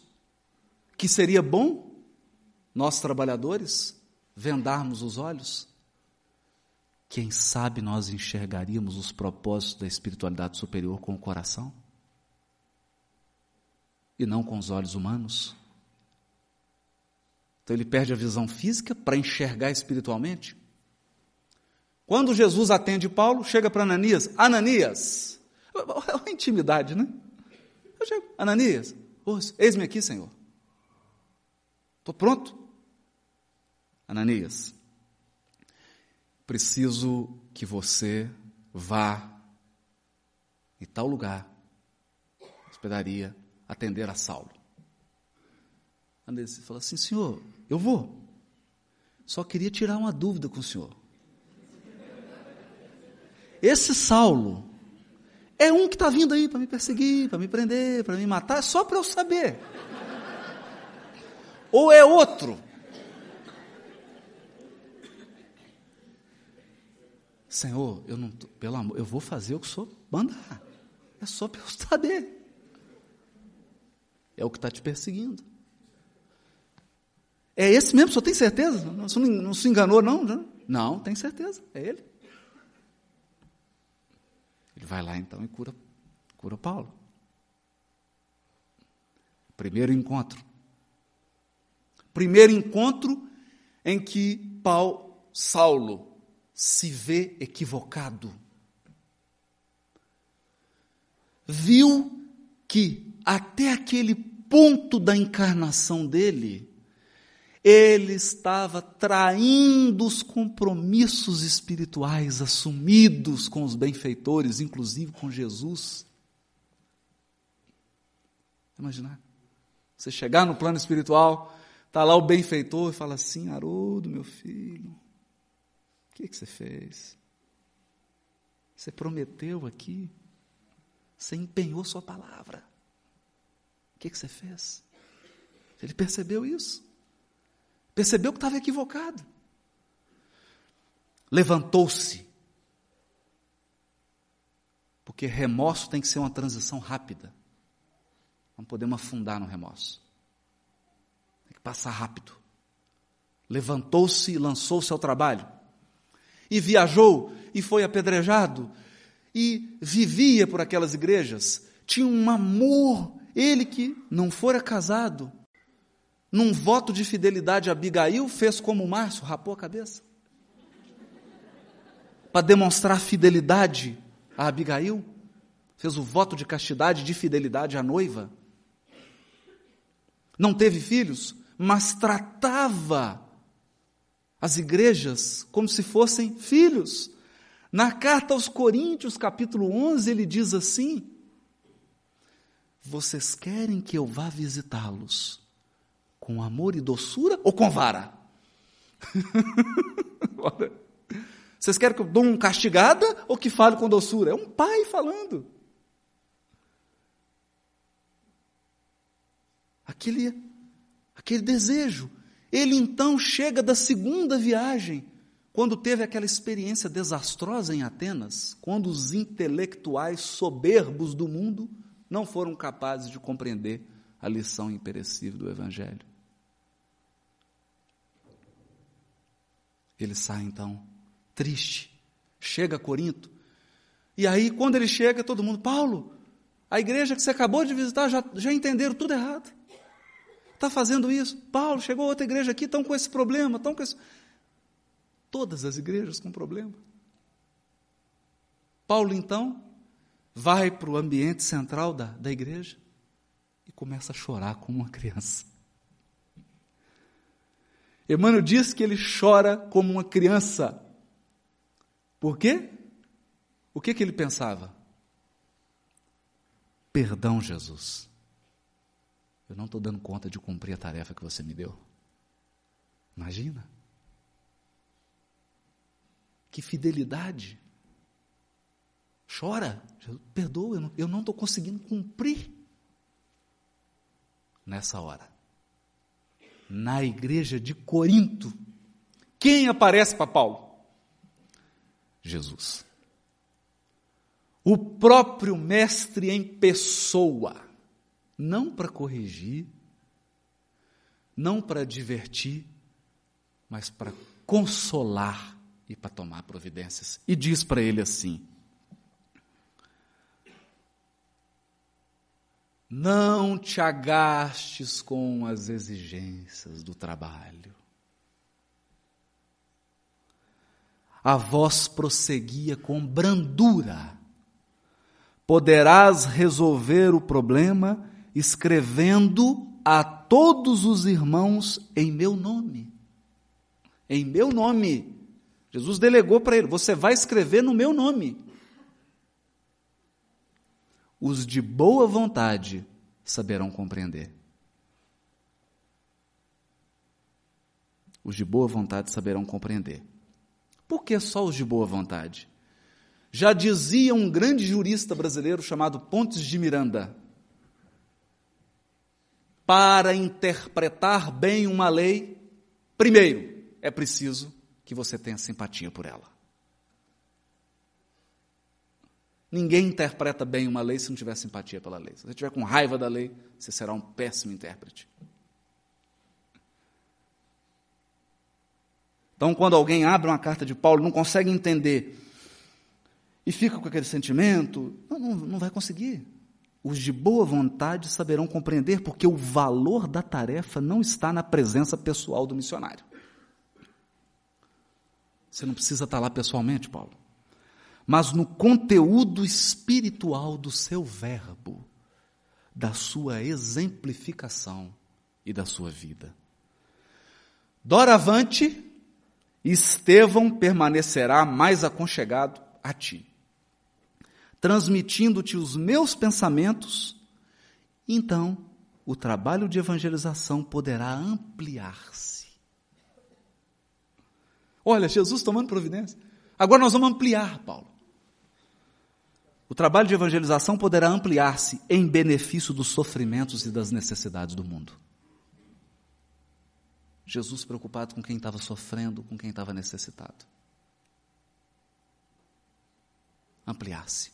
que seria bom nós trabalhadores vendarmos os olhos quem sabe nós enxergaríamos os propósitos da espiritualidade superior com o coração? E não com os olhos humanos? Então ele perde a visão física para enxergar espiritualmente? Quando Jesus atende Paulo, chega para Ananias: Ananias, é uma intimidade, né? Eu chego, Ananias, eis-me aqui, Senhor. Estou pronto. Ananias, preciso que você vá em tal lugar, hospedaria, atender a Saulo. Andrés falou assim: Senhor, eu vou. Só queria tirar uma dúvida com o senhor. Esse Saulo é um que está vindo aí para me perseguir, para me prender, para me matar, só para eu saber. Ou é outro Senhor, eu não, pelo amor, eu vou fazer o que Senhor mandar. É só para eu saber. É o que está te perseguindo. É esse mesmo, senhor tem certeza? Não, não, se enganou? Não, não tem certeza, é ele. Ele vai lá então e cura, cura Paulo. Primeiro encontro. Primeiro encontro em que Paulo, Saulo se vê equivocado. Viu que até aquele ponto da encarnação dele, ele estava traindo os compromissos espirituais assumidos com os benfeitores, inclusive com Jesus. Imaginar? Você chegar no plano espiritual, está lá o benfeitor e fala assim: Haroldo, meu filho, o que, que você fez? Você prometeu aqui, você empenhou sua palavra. O que, que você fez? Ele percebeu isso. Percebeu que estava equivocado. Levantou-se. Porque remorso tem que ser uma transição rápida. Não podemos afundar no remorso. Tem que passar rápido. Levantou-se e lançou-se ao trabalho. E viajou e foi apedrejado. E vivia por aquelas igrejas. Tinha um amor. Ele que não fora casado, num voto de fidelidade a Abigail, fez como o Márcio, rapou a cabeça. Para demonstrar fidelidade a Abigail, fez o voto de castidade, de fidelidade à noiva. Não teve filhos, mas tratava as igrejas como se fossem filhos. Na carta aos Coríntios, capítulo 11, ele diz assim: Vocês querem que eu vá visitá-los com amor e doçura ou com vara? Vocês querem que eu dou uma castigada ou que fale com doçura? É um pai falando. Aquele, aquele desejo. Ele então chega da segunda viagem, quando teve aquela experiência desastrosa em Atenas, quando os intelectuais soberbos do mundo não foram capazes de compreender a lição imperecível do Evangelho. Ele sai então, triste, chega a Corinto, e aí, quando ele chega, todo mundo, Paulo, a igreja que você acabou de visitar já, já entenderam tudo errado. Está fazendo isso. Paulo, chegou outra igreja aqui, estão com esse problema, estão com esse. Todas as igrejas com problema. Paulo, então, vai para o ambiente central da, da igreja e começa a chorar como uma criança. Emmanuel diz que ele chora como uma criança. Por quê? O que, que ele pensava? Perdão, Jesus. Eu não estou dando conta de cumprir a tarefa que você me deu. Imagina. Que fidelidade. Chora, perdoa, eu não estou conseguindo cumprir nessa hora. Na igreja de Corinto, quem aparece para Paulo? Jesus. O próprio Mestre em pessoa, não para corrigir, não para divertir, mas para consolar e para tomar providências. E diz para ele assim: Não te agastes com as exigências do trabalho. A voz prosseguia com brandura. Poderás resolver o problema escrevendo a todos os irmãos em meu nome. Em meu nome. Jesus delegou para ele: você vai escrever no meu nome. Os de boa vontade saberão compreender. Os de boa vontade saberão compreender. Por que só os de boa vontade? Já dizia um grande jurista brasileiro chamado Pontes de Miranda: para interpretar bem uma lei, primeiro é preciso que você tenha simpatia por ela. Ninguém interpreta bem uma lei se não tiver simpatia pela lei. Se você tiver com raiva da lei, você será um péssimo intérprete. Então, quando alguém abre uma carta de Paulo, não consegue entender e fica com aquele sentimento, não, não, não vai conseguir. os de boa vontade saberão compreender, porque o valor da tarefa não está na presença pessoal do missionário. Você não precisa estar lá pessoalmente, Paulo, mas no conteúdo espiritual do seu verbo, da sua exemplificação e da sua vida. Doravante, Estevão permanecerá mais aconchegado a ti transmitindo-te os meus pensamentos, então o trabalho de evangelização poderá ampliar-se. Olha, Jesus tomando providência. Agora nós vamos ampliar, Paulo. O trabalho de evangelização poderá ampliar-se em benefício dos sofrimentos e das necessidades do mundo. Jesus preocupado com quem estava sofrendo, com quem estava necessitado. Ampliar-se.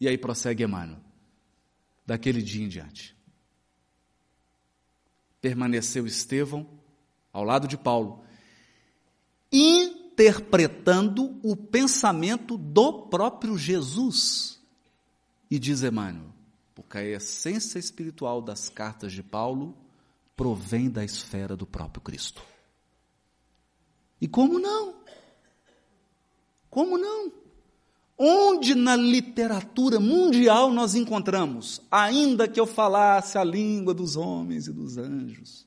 E aí prossegue Emmanuel. Daquele dia em diante. Permaneceu Estevão ao lado de Paulo, interpretando o pensamento do próprio Jesus. E diz Emmanuel, porque a essência espiritual das cartas de Paulo provém da esfera do próprio Cristo. E como não? Como não? Onde na literatura mundial nós encontramos, ainda que eu falasse a língua dos homens e dos anjos,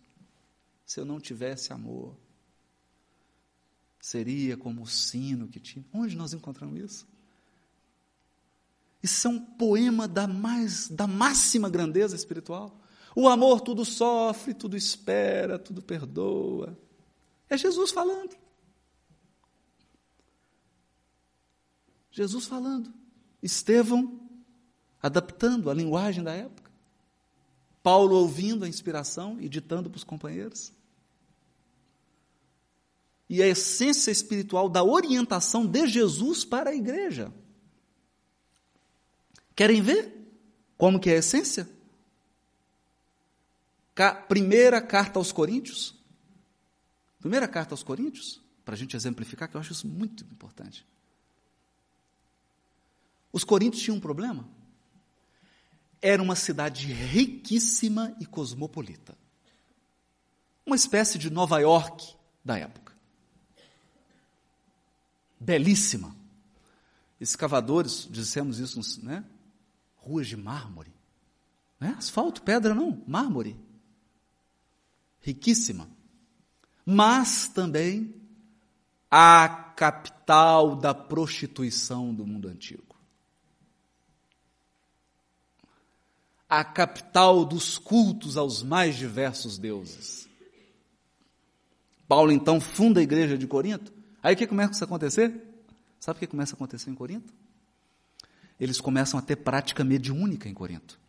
se eu não tivesse amor, seria como o sino que tinha. Onde nós encontramos isso? Isso é um poema da mais da máxima grandeza espiritual. O amor tudo sofre, tudo espera, tudo perdoa. É Jesus falando. Jesus falando. Estevão adaptando a linguagem da época. Paulo ouvindo a inspiração e ditando para os companheiros. E a essência espiritual da orientação de Jesus para a igreja. Querem ver como que é a essência? primeira carta aos Coríntios. Primeira carta aos Coríntios, para a gente exemplificar, que eu acho isso muito importante. Os coríntios tinham um problema. Era uma cidade riquíssima e cosmopolita. Uma espécie de Nova York da época. Belíssima. Escavadores, dissemos isso, né? Ruas de mármore. Não é asfalto, pedra, não, mármore. Riquíssima. Mas também a capital da prostituição do mundo antigo. a capital dos cultos aos mais diversos deuses. Paulo então funda a igreja de Corinto. Aí o que começa a acontecer? Sabe o que começa a acontecer em Corinto? Eles começam a ter prática mediúnica em Corinto.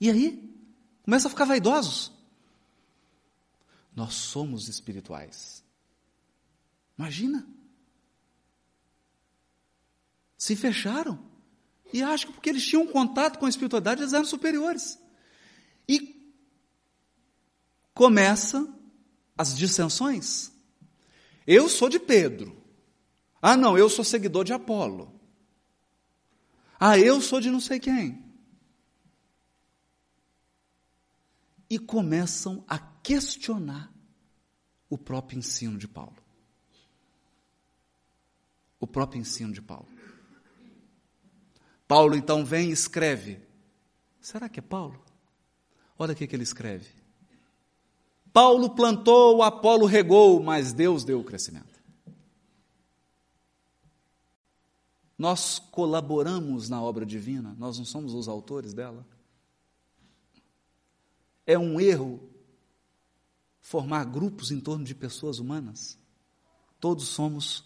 E aí? Começa a ficar vaidosos. Nós somos espirituais. Imagina. Se fecharam. E acho que porque eles tinham contato com a espiritualidade, eles eram superiores. E começam as dissensões. Eu sou de Pedro. Ah, não, eu sou seguidor de Apolo. Ah, eu sou de não sei quem. E começam a questionar o próprio ensino de Paulo. O próprio ensino de Paulo. Paulo então vem e escreve. Será que é Paulo? Olha o que, ele escreve. Paulo plantou, Apolo regou, mas Deus deu o crescimento. Nós colaboramos na obra divina, nós não somos os autores dela. É um erro formar grupos em torno de pessoas humanas. Todos somos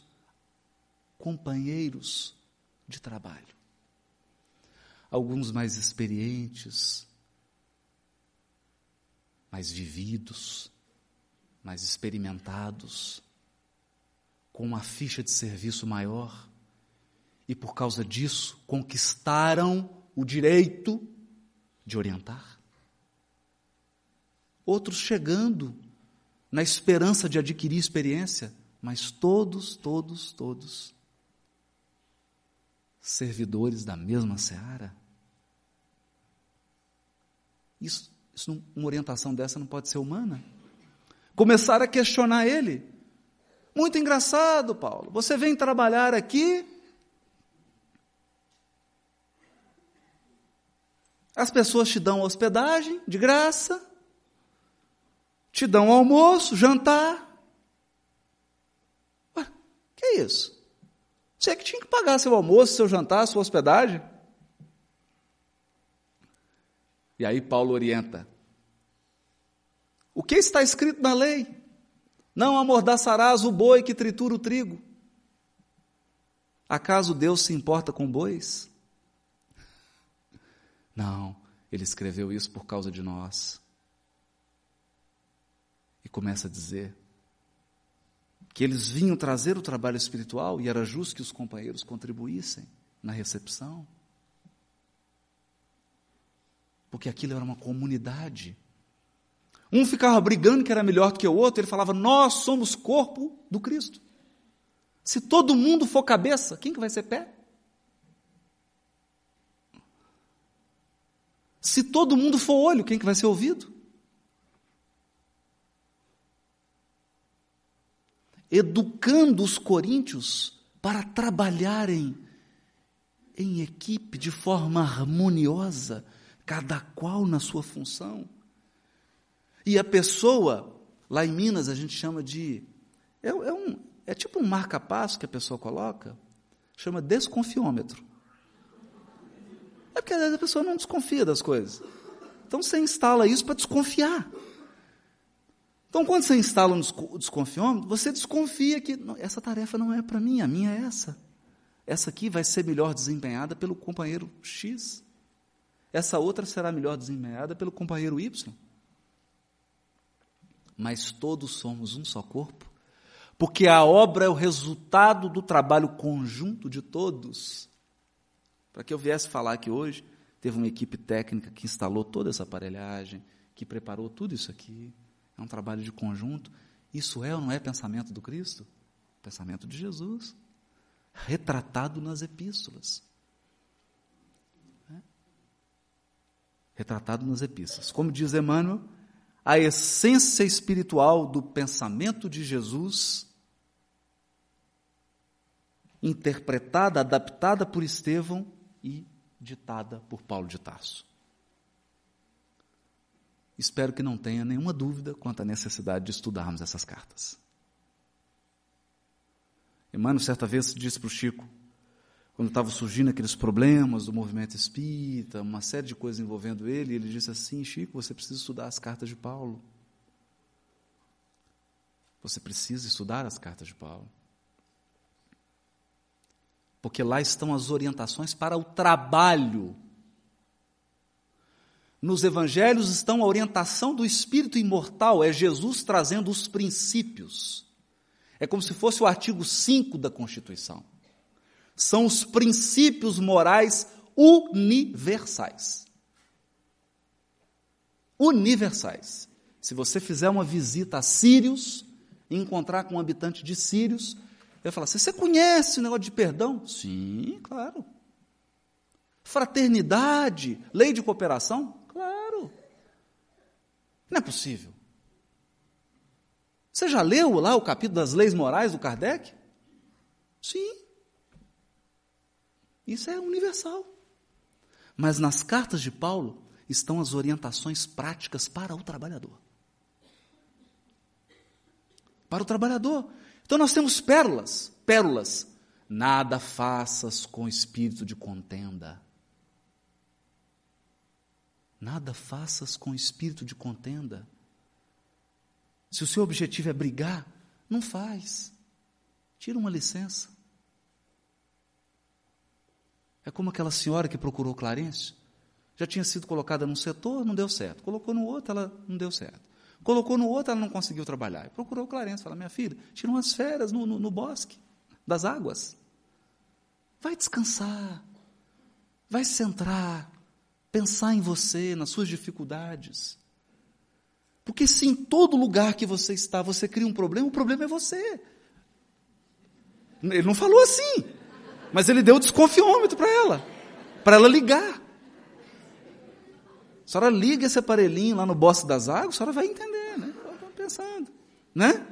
companheiros de trabalho alguns mais experientes, mais vividos, mais experimentados, com uma ficha de serviço maior, e por causa disso conquistaram o direito de orientar. Outros chegando na esperança de adquirir experiência, mas todos, todos, todos servidores da mesma seara Isso, isso uma orientação dessa não pode ser humana. Começaram a questionar ele. Muito engraçado, Paulo. Você vem trabalhar aqui. As pessoas te dão hospedagem de graça, te dão almoço, jantar. Ué, que é isso? Você é que tinha que pagar seu almoço, seu jantar, sua hospedagem. E aí Paulo orienta: o que está escrito na lei? Não amordaçarás o boi que tritura o trigo. Acaso Deus se importa com bois? Não, ele escreveu isso por causa de nós. E começa a dizer que eles vinham trazer o trabalho espiritual e era justo que os companheiros contribuíssem na recepção. Porque aquilo era uma comunidade. Um ficava brigando que era melhor do que o outro, ele falava: Nós somos corpo do Cristo. Se todo mundo for cabeça, quem que vai ser pé? Se todo mundo for olho, quem que vai ser ouvido? Educando os coríntios para trabalharem em equipe de forma harmoniosa, cada qual na sua função. E a pessoa, lá em Minas a gente chama de. É, é, um, é tipo um marca-passo que a pessoa coloca, chama desconfiômetro. É porque a pessoa não desconfia das coisas. Então você instala isso para desconfiar. Então, quando você instala um desconfiômetro, você desconfia que essa tarefa não é para mim, a minha é essa. Essa aqui vai ser melhor desempenhada pelo companheiro X. Essa outra será melhor desempenhada pelo companheiro Y mas todos somos um só corpo, porque a obra é o resultado do trabalho conjunto de todos. Para que eu viesse falar aqui hoje, teve uma equipe técnica que instalou toda essa aparelhagem, que preparou tudo isso aqui. É um trabalho de conjunto. Isso é ou não é pensamento do Cristo? Pensamento de Jesus, retratado nas epístolas. Retratado nas epístolas. Como diz Emmanuel, a essência espiritual do pensamento de Jesus, interpretada, adaptada por Estevão e ditada por Paulo de Tarso. Espero que não tenha nenhuma dúvida quanto à necessidade de estudarmos essas cartas. Emmanuel, certa vez, disse para o Chico: quando estavam surgindo aqueles problemas do movimento espírita, uma série de coisas envolvendo ele, ele disse assim: Chico, você precisa estudar as cartas de Paulo. Você precisa estudar as cartas de Paulo. Porque lá estão as orientações para o trabalho. Nos evangelhos estão a orientação do espírito imortal, é Jesus trazendo os princípios. É como se fosse o artigo 5 da Constituição são os princípios morais universais. Universais. Se você fizer uma visita a Sírios encontrar com um habitante de Sírios, ele vai falar: Você conhece o negócio de perdão? Sim, claro. Fraternidade, lei de cooperação? Claro. Não é possível. Você já leu lá o capítulo das leis morais do Kardec? Sim. Isso é universal. Mas nas cartas de Paulo estão as orientações práticas para o trabalhador. Para o trabalhador. Então nós temos pérolas, pérolas. Nada faças com espírito de contenda. Nada faças com espírito de contenda. Se o seu objetivo é brigar, não faz. Tira uma licença. É como aquela senhora que procurou Clarence. Já tinha sido colocada num setor, não deu certo. Colocou no outro, ela não deu certo. Colocou no outro, ela não conseguiu trabalhar. Procurou Clarence, fala, minha filha, tira umas férias no, no, no bosque das águas. Vai descansar. Vai se centrar. Pensar em você, nas suas dificuldades. Porque se em todo lugar que você está você cria um problema, o problema é você. Ele não falou assim. Mas ele deu o desconfiômetro para ela, para ela ligar. A senhora liga esse aparelhinho lá no bosse das águas, a senhora vai entender, né? Estou pensando, né?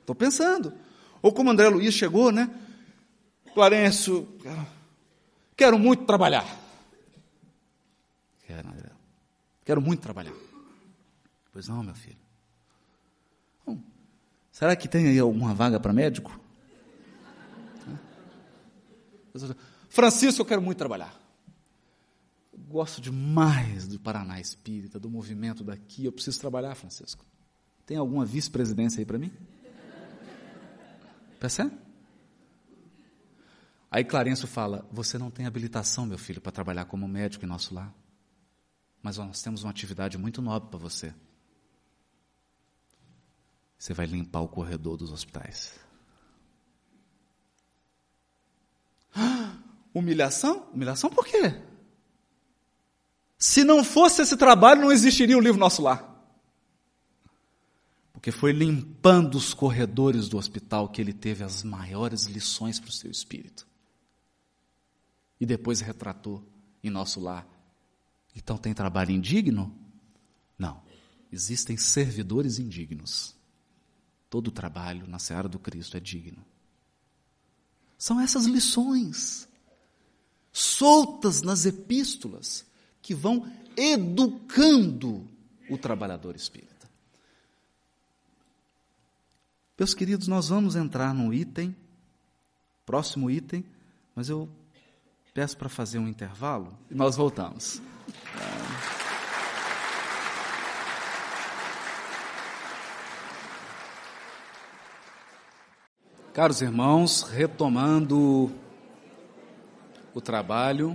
Estou pensando. Ou como André Luiz chegou, né? Clarencio, quero muito trabalhar. Quero, André. Quero muito trabalhar. Pois não, meu filho. Bom, será que tem aí alguma vaga para médico? Francisco, eu quero muito trabalhar. gosto demais do Paraná Espírita, do movimento daqui. Eu preciso trabalhar, Francisco. Tem alguma vice-presidência aí para mim? Percebe? Aí Clarencio fala: Você não tem habilitação, meu filho, para trabalhar como médico em nosso lar. Mas nós temos uma atividade muito nobre para você. Você vai limpar o corredor dos hospitais. Humilhação? Humilhação por quê? Se não fosse esse trabalho, não existiria o livro Nosso Lar. Porque foi limpando os corredores do hospital que ele teve as maiores lições para o seu espírito. E depois retratou em nosso lar. Então tem trabalho indigno? Não. Existem servidores indignos. Todo trabalho na seara do Cristo é digno. São essas lições, soltas nas epístolas, que vão educando o trabalhador espírita. Meus queridos, nós vamos entrar num item, próximo item, mas eu peço para fazer um intervalo e nós voltamos. Caros irmãos, retomando o trabalho,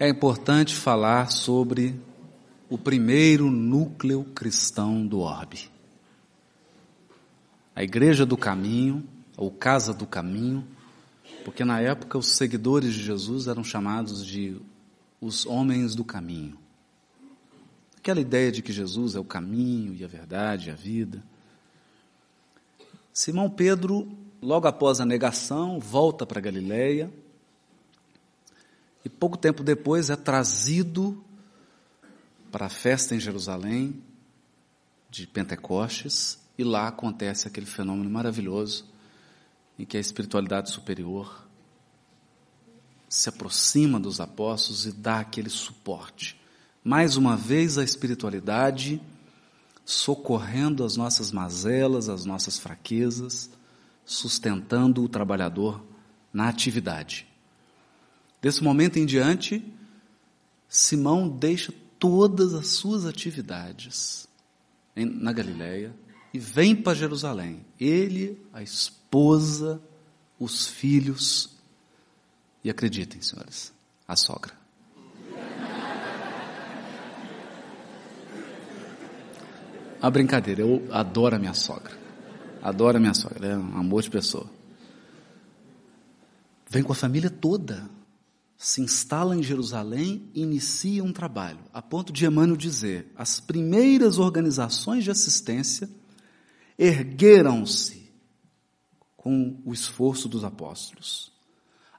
é importante falar sobre o primeiro núcleo cristão do orbe. A Igreja do Caminho, ou Casa do Caminho, porque na época os seguidores de Jesus eram chamados de os homens do caminho. Aquela ideia de que Jesus é o caminho e a verdade e a vida. Simão Pedro, logo após a negação, volta para Galiléia e pouco tempo depois é trazido para a festa em Jerusalém de Pentecostes e lá acontece aquele fenômeno maravilhoso em que a espiritualidade superior se aproxima dos apóstolos e dá aquele suporte. Mais uma vez a espiritualidade socorrendo as nossas mazelas, as nossas fraquezas, sustentando o trabalhador na atividade. Desse momento em diante, Simão deixa todas as suas atividades na Galiléia e vem para Jerusalém. Ele, a esposa, os filhos e acreditem, senhores, a sogra. A brincadeira, eu adoro a minha sogra. Adoro a minha sogra, é um amor de pessoa. Vem com a família toda. Se instala em Jerusalém e inicia um trabalho, a ponto de Emmanuel dizer: as primeiras organizações de assistência ergueram-se com o esforço dos apóstolos.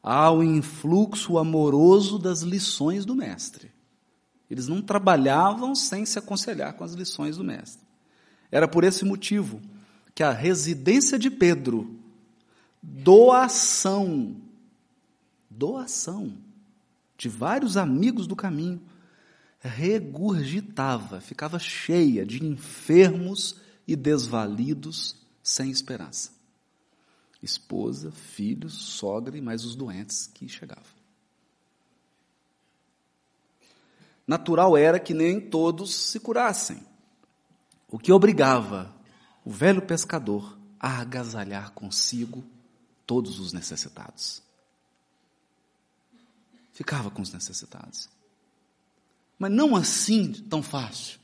Há o influxo amoroso das lições do Mestre. Eles não trabalhavam sem se aconselhar com as lições do Mestre. Era por esse motivo que a residência de Pedro, doação, doação de vários amigos do caminho, regurgitava, ficava cheia de enfermos e desvalidos sem esperança. Esposa, filhos, sogra e mais os doentes que chegavam. Natural era que nem todos se curassem o que obrigava o velho pescador a agasalhar consigo todos os necessitados. Ficava com os necessitados. Mas não assim tão fácil.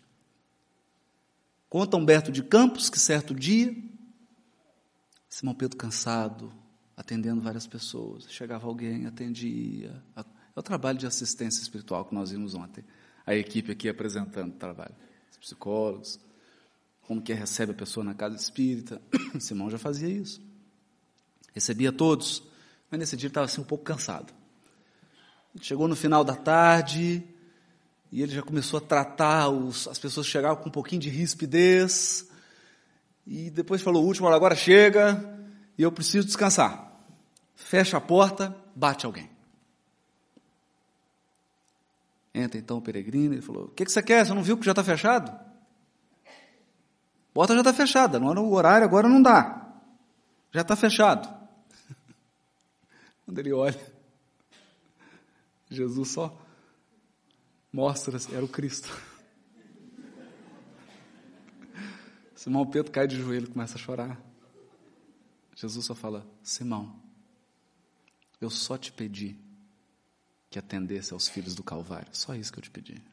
Conta Humberto de Campos que certo dia, Simão Pedro cansado, atendendo várias pessoas, chegava alguém, atendia. É o trabalho de assistência espiritual que nós vimos ontem. A equipe aqui apresentando o trabalho. Os psicólogos, como que recebe a pessoa na casa espírita. Simão já fazia isso. Recebia todos, mas nesse dia estava assim um pouco cansado. Chegou no final da tarde e ele já começou a tratar os, as pessoas chegavam com um pouquinho de rispidez. E depois falou: último, agora chega e eu preciso descansar. Fecha a porta, bate alguém. Entra então o peregrino, ele falou: O que, que você quer? Você não viu que já está fechado? A porta já está fechada, não era o horário, agora não dá. Já está fechado. Quando ele olha, Jesus só mostra, era o Cristo. Simão Pedro cai de joelho e começa a chorar. Jesus só fala: Simão, eu só te pedi que atendesse aos filhos do Calvário. Só isso que eu te pedi.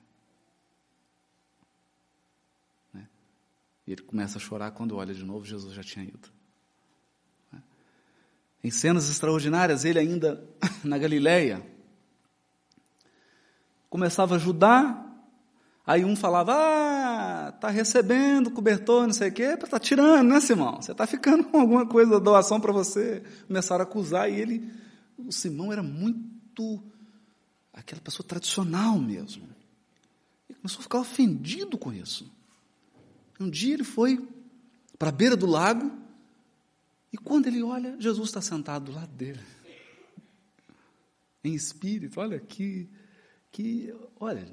E ele começa a chorar quando olha de novo, Jesus já tinha ido. Né? Em cenas extraordinárias, ele ainda na Galileia começava a ajudar, aí um falava, ah, tá recebendo cobertor, não sei o quê, tá tirando, né, Simão? Você tá ficando com alguma coisa, doação para você. Começaram a acusar, e ele, o Simão era muito aquela pessoa tradicional mesmo. Ele começou a ficar ofendido com isso. Um dia ele foi para a beira do lago e quando ele olha, Jesus está sentado do lado dele. Em espírito, olha que, que olha,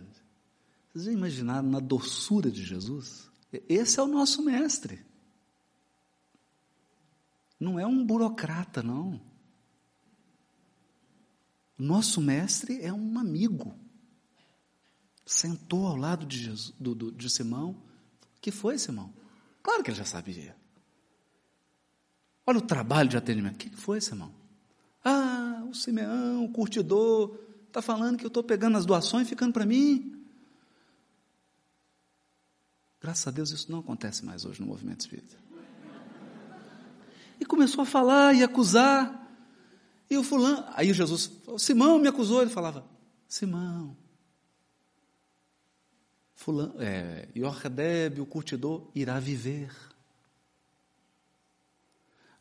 vocês já imaginaram na doçura de Jesus? Esse é o nosso mestre. Não é um burocrata, não. Nosso mestre é um amigo. Sentou ao lado de, Jesus, do, do, de Simão. Que foi, Simão? Claro que ele já sabia. Olha o trabalho de atendimento. O que foi, Simão? Ah, o Simeão, o curtidor, está falando que eu estou pegando as doações e ficando para mim. Graças a Deus isso não acontece mais hoje no movimento espírita. E começou a falar e acusar. E o fulano, aí Jesus, Simão me acusou, ele falava, Simão, fulano, é, Yorkadeb, o curtidor, irá viver.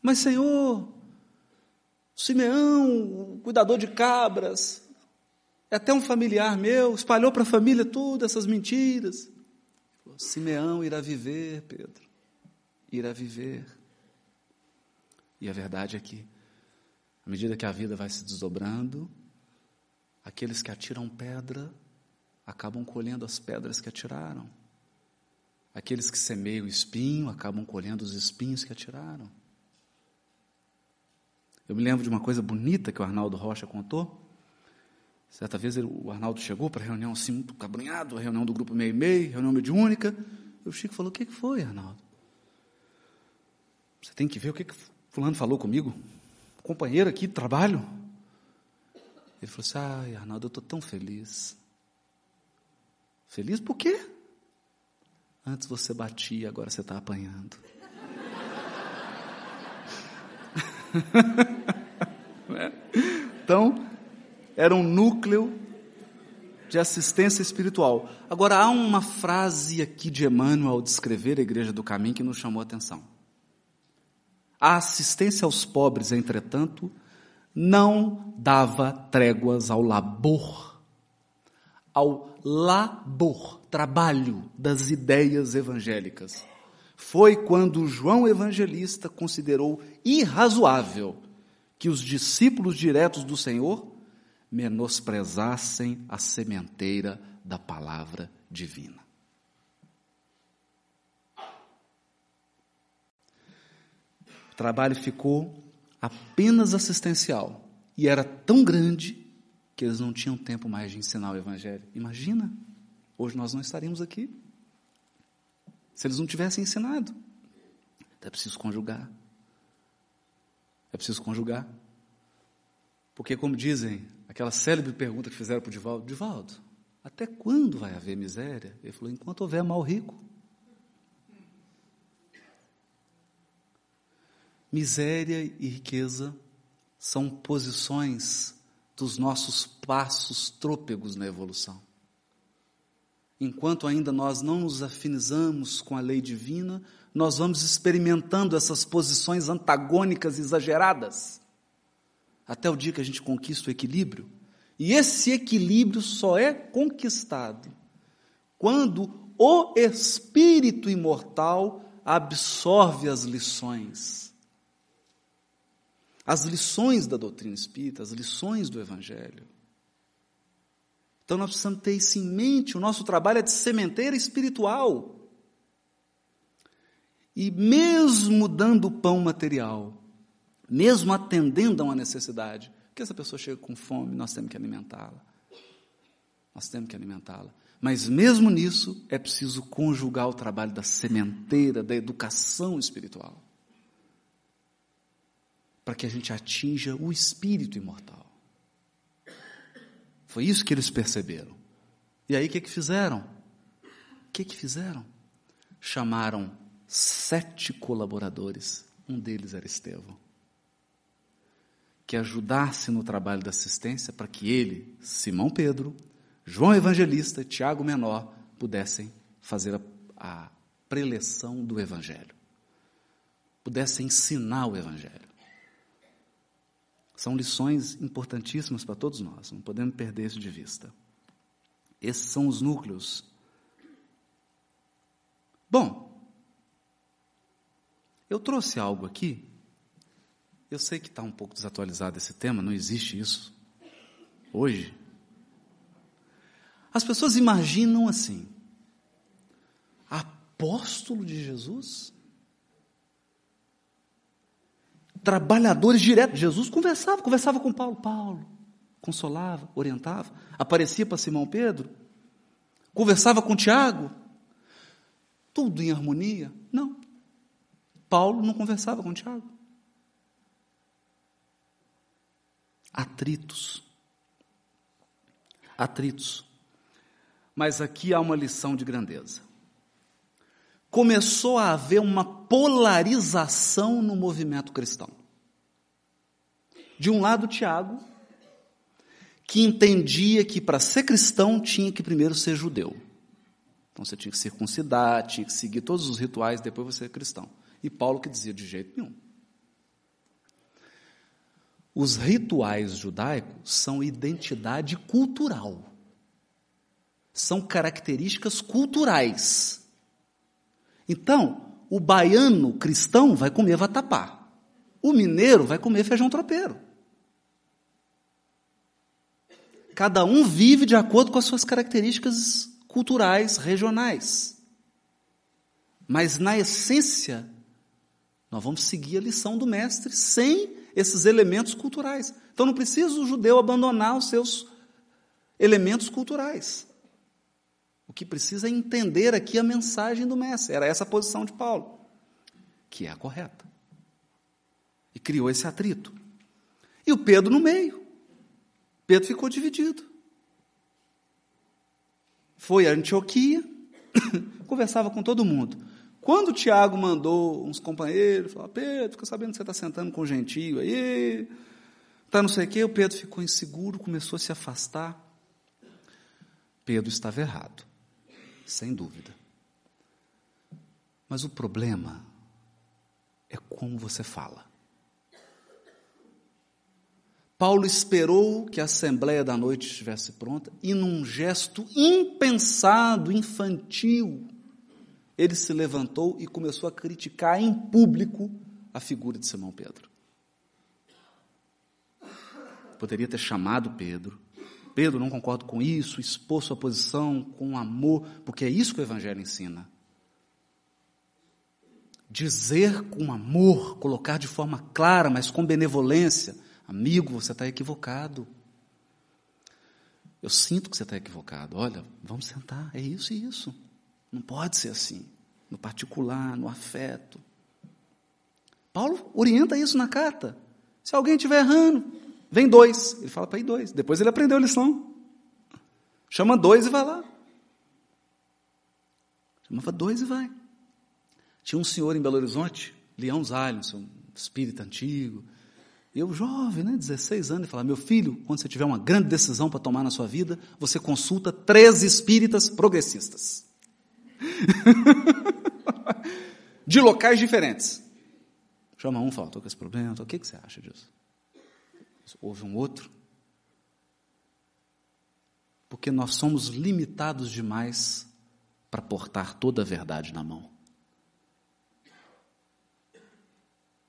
Mas Senhor, Simeão, o cuidador de cabras, é até um familiar meu, espalhou para a família tudo essas mentiras. Simeão irá viver, Pedro, irá viver. E a verdade é que à medida que a vida vai se desdobrando, aqueles que atiram pedra acabam colhendo as pedras que atiraram. Aqueles que semeiam espinho acabam colhendo os espinhos que atiraram. Eu me lembro de uma coisa bonita que o Arnaldo Rocha contou. Certa vez ele, o Arnaldo chegou para a reunião assim, muito cabrunhado, a reunião do grupo meio meio, reunião mediúnica. E o Chico falou: O que foi, Arnaldo? Você tem que ver o que, que Fulano falou comigo companheiro aqui de trabalho. Ele falou assim: Ai, Arnaldo, eu estou tão feliz. Feliz por quê? Antes você batia, agora você está apanhando. então, era um núcleo de assistência espiritual. Agora, há uma frase aqui de Emmanuel ao descrever a Igreja do Caminho que nos chamou a atenção. A assistência aos pobres, entretanto, não dava tréguas ao labor, ao labor, trabalho das ideias evangélicas. Foi quando João Evangelista considerou irrazoável que os discípulos diretos do Senhor menosprezassem a sementeira da palavra divina. trabalho ficou apenas assistencial. E era tão grande que eles não tinham tempo mais de ensinar o Evangelho. Imagina, hoje nós não estaríamos aqui. Se eles não tivessem ensinado. É preciso conjugar. É preciso conjugar. Porque, como dizem, aquela célebre pergunta que fizeram para o Divaldo: Divaldo, até quando vai haver miséria? Ele falou: enquanto houver mal rico. Miséria e riqueza são posições dos nossos passos trôpegos na evolução. Enquanto ainda nós não nos afinizamos com a lei divina, nós vamos experimentando essas posições antagônicas exageradas. Até o dia que a gente conquista o equilíbrio E esse equilíbrio só é conquistado quando o espírito imortal absorve as lições. As lições da doutrina espírita, as lições do evangelho. Então nós precisamos ter isso em mente, o nosso trabalho é de sementeira espiritual. E mesmo dando pão material, mesmo atendendo a uma necessidade, porque essa pessoa chega com fome, nós temos que alimentá-la. Nós temos que alimentá-la. Mas mesmo nisso, é preciso conjugar o trabalho da sementeira, da educação espiritual. Para que a gente atinja o espírito imortal. Foi isso que eles perceberam. E aí o que, que fizeram? O que, que fizeram? Chamaram sete colaboradores. Um deles era Estevão que ajudasse no trabalho da assistência para que ele, Simão Pedro, João Evangelista, Tiago Menor, pudessem fazer a, a preleção do Evangelho, pudessem ensinar o Evangelho. São lições importantíssimas para todos nós, não podemos perder isso de vista. Esses são os núcleos. Bom, eu trouxe algo aqui eu sei que está um pouco desatualizado esse tema, não existe isso hoje. As pessoas imaginam assim: apóstolo de Jesus? Trabalhadores diretos. Jesus conversava, conversava com Paulo. Paulo consolava, orientava, aparecia para Simão Pedro, conversava com Tiago. Tudo em harmonia? Não. Paulo não conversava com Tiago. atritos. Atritos. Mas aqui há uma lição de grandeza. Começou a haver uma polarização no movimento cristão. De um lado, Tiago, que entendia que para ser cristão tinha que primeiro ser judeu. Então você tinha que circuncidar, tinha que seguir todos os rituais, depois você é cristão. E Paulo que dizia de jeito nenhum. Os rituais judaicos são identidade cultural. São características culturais. Então, o baiano cristão vai comer vatapá. O mineiro vai comer feijão tropeiro. Cada um vive de acordo com as suas características culturais, regionais. Mas, na essência, nós vamos seguir a lição do mestre sem esses elementos culturais. Então não precisa o judeu abandonar os seus elementos culturais. O que precisa entender aqui a mensagem do mestre. Era essa a posição de Paulo, que é a correta. E criou esse atrito. E o Pedro no meio. Pedro ficou dividido. Foi a Antioquia, conversava com todo mundo. Quando o Tiago mandou uns companheiros, falou, Pedro, fica sabendo que você está sentando com gentio aí, tá não sei o quê, o Pedro ficou inseguro, começou a se afastar. Pedro estava errado, sem dúvida. Mas o problema é como você fala. Paulo esperou que a Assembleia da Noite estivesse pronta e, num gesto impensado, infantil, ele se levantou e começou a criticar em público a figura de Simão Pedro. Poderia ter chamado Pedro. Pedro, não concordo com isso, expor sua posição com amor, porque é isso que o Evangelho ensina. Dizer com amor, colocar de forma clara, mas com benevolência: amigo, você está equivocado. Eu sinto que você está equivocado. Olha, vamos sentar, é isso e isso. Não pode ser assim, no particular, no afeto. Paulo orienta isso na carta. Se alguém estiver errando, vem dois. Ele fala para ir dois. Depois ele aprendeu a lição. Chama dois e vai lá. Chamava dois e vai. Tinha um senhor em Belo Horizonte, Leão Zalho, um espírito antigo. Eu, jovem, né, 16 anos, e falava: Meu filho, quando você tiver uma grande decisão para tomar na sua vida, você consulta três espíritas progressistas. de locais diferentes. Chama um, fala, estou com esse problema, o que, que você acha disso? Houve um outro. Porque nós somos limitados demais para portar toda a verdade na mão.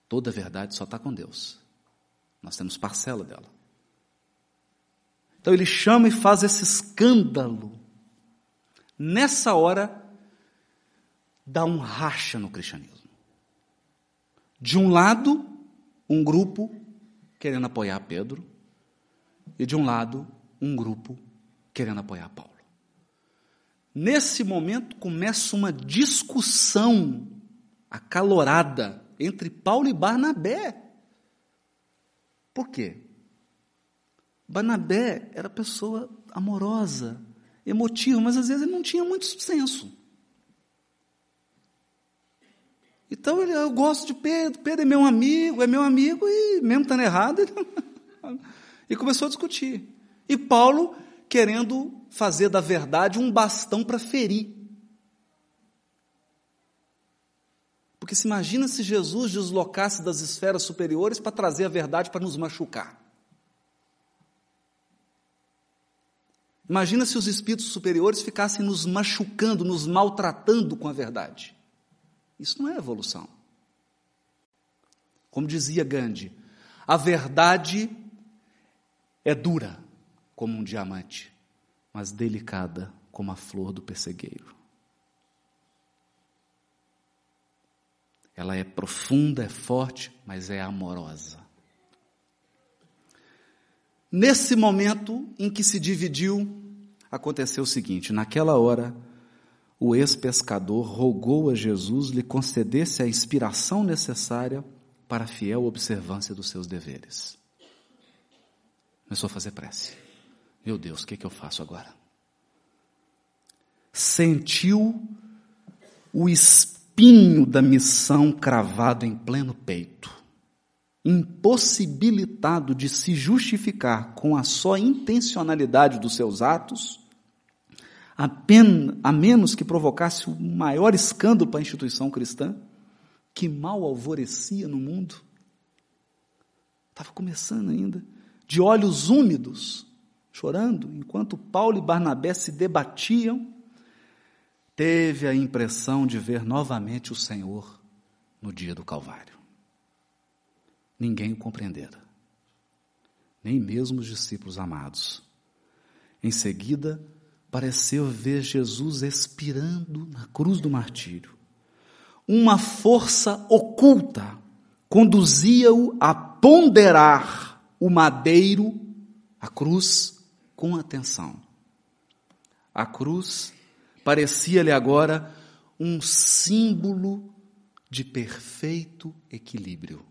Toda a verdade só está com Deus. Nós temos parcela dela. Então ele chama e faz esse escândalo. Nessa hora, dá um racha no cristianismo. De um lado, um grupo querendo apoiar Pedro, e de um lado, um grupo querendo apoiar Paulo. Nesse momento começa uma discussão acalorada entre Paulo e Barnabé. Por quê? Barnabé era pessoa amorosa, emotiva, mas às vezes ele não tinha muito senso. Então ele, eu gosto de Pedro, Pedro é meu amigo, é meu amigo, e mesmo estando errado, ele... e começou a discutir. E Paulo querendo fazer da verdade um bastão para ferir. Porque se imagina se Jesus deslocasse das esferas superiores para trazer a verdade para nos machucar. Imagina se os espíritos superiores ficassem nos machucando, nos maltratando com a verdade. Isso não é evolução. Como dizia Gandhi, a verdade é dura como um diamante, mas delicada como a flor do pessegueiro. Ela é profunda, é forte, mas é amorosa. Nesse momento em que se dividiu, aconteceu o seguinte: naquela hora, o ex-pescador rogou a Jesus lhe concedesse a inspiração necessária para a fiel observância dos seus deveres. Começou a fazer prece. Meu Deus, o que, é que eu faço agora? Sentiu o espinho da missão cravado em pleno peito, impossibilitado de se justificar com a só intencionalidade dos seus atos a menos que provocasse o maior escândalo para a instituição cristã, que mal alvorecia no mundo. Estava começando ainda, de olhos úmidos, chorando, enquanto Paulo e Barnabé se debatiam, teve a impressão de ver novamente o Senhor no dia do Calvário. Ninguém o compreendera, nem mesmo os discípulos amados. Em seguida, pareceu ver Jesus expirando na cruz do martírio. Uma força oculta conduzia-o a ponderar o madeiro, a cruz, com atenção. A cruz parecia-lhe agora um símbolo de perfeito equilíbrio.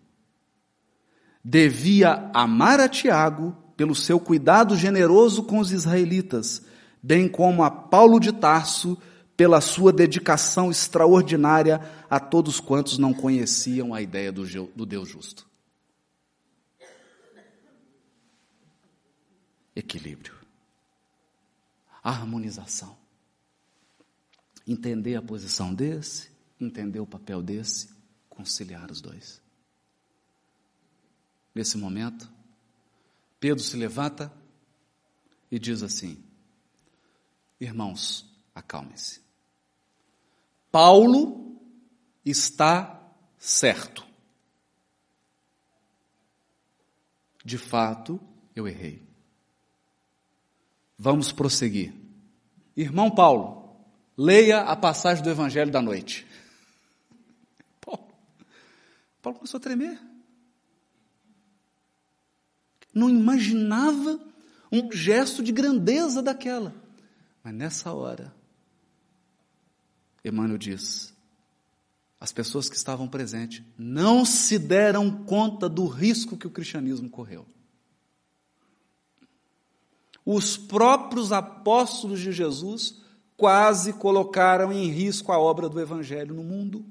Devia amar a Tiago pelo seu cuidado generoso com os israelitas bem como a Paulo de Tarso pela sua dedicação extraordinária a todos quantos não conheciam a ideia do, Deus justo. Equilíbrio. Harmonização. Entender a posição desse, entender o papel desse, conciliar os dois. Nesse momento, Pedro se levanta e diz assim: Irmãos, acalmem-se. Paulo está certo. De fato, eu errei. Vamos prosseguir. Irmão Paulo, leia a passagem do Evangelho da noite. Paulo, Paulo começou a tremer. Não imaginava um gesto de grandeza daquela. Mas nessa hora, Emmanuel diz: as pessoas que estavam presentes não se deram conta do risco que o cristianismo correu. Os próprios apóstolos de Jesus quase colocaram em risco a obra do Evangelho no mundo.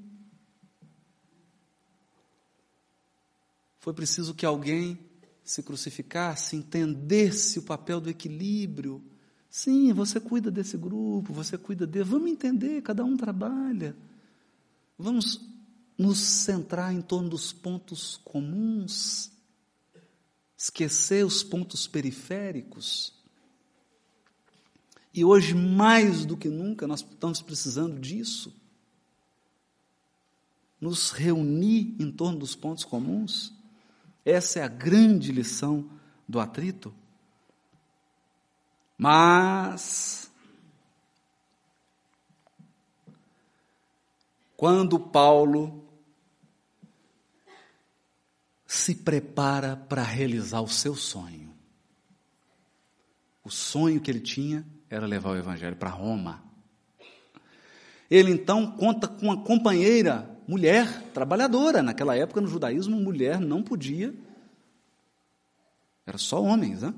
Foi preciso que alguém se crucificasse, entendesse o papel do equilíbrio Sim, você cuida desse grupo, você cuida dele. Vamos entender, cada um trabalha. Vamos nos centrar em torno dos pontos comuns, esquecer os pontos periféricos. E hoje, mais do que nunca, nós estamos precisando disso. Nos reunir em torno dos pontos comuns. Essa é a grande lição do atrito. Mas, quando Paulo se prepara para realizar o seu sonho, o sonho que ele tinha era levar o Evangelho para Roma. Ele então conta com uma companheira, mulher, trabalhadora. Naquela época, no judaísmo, mulher não podia. Era só homens, né?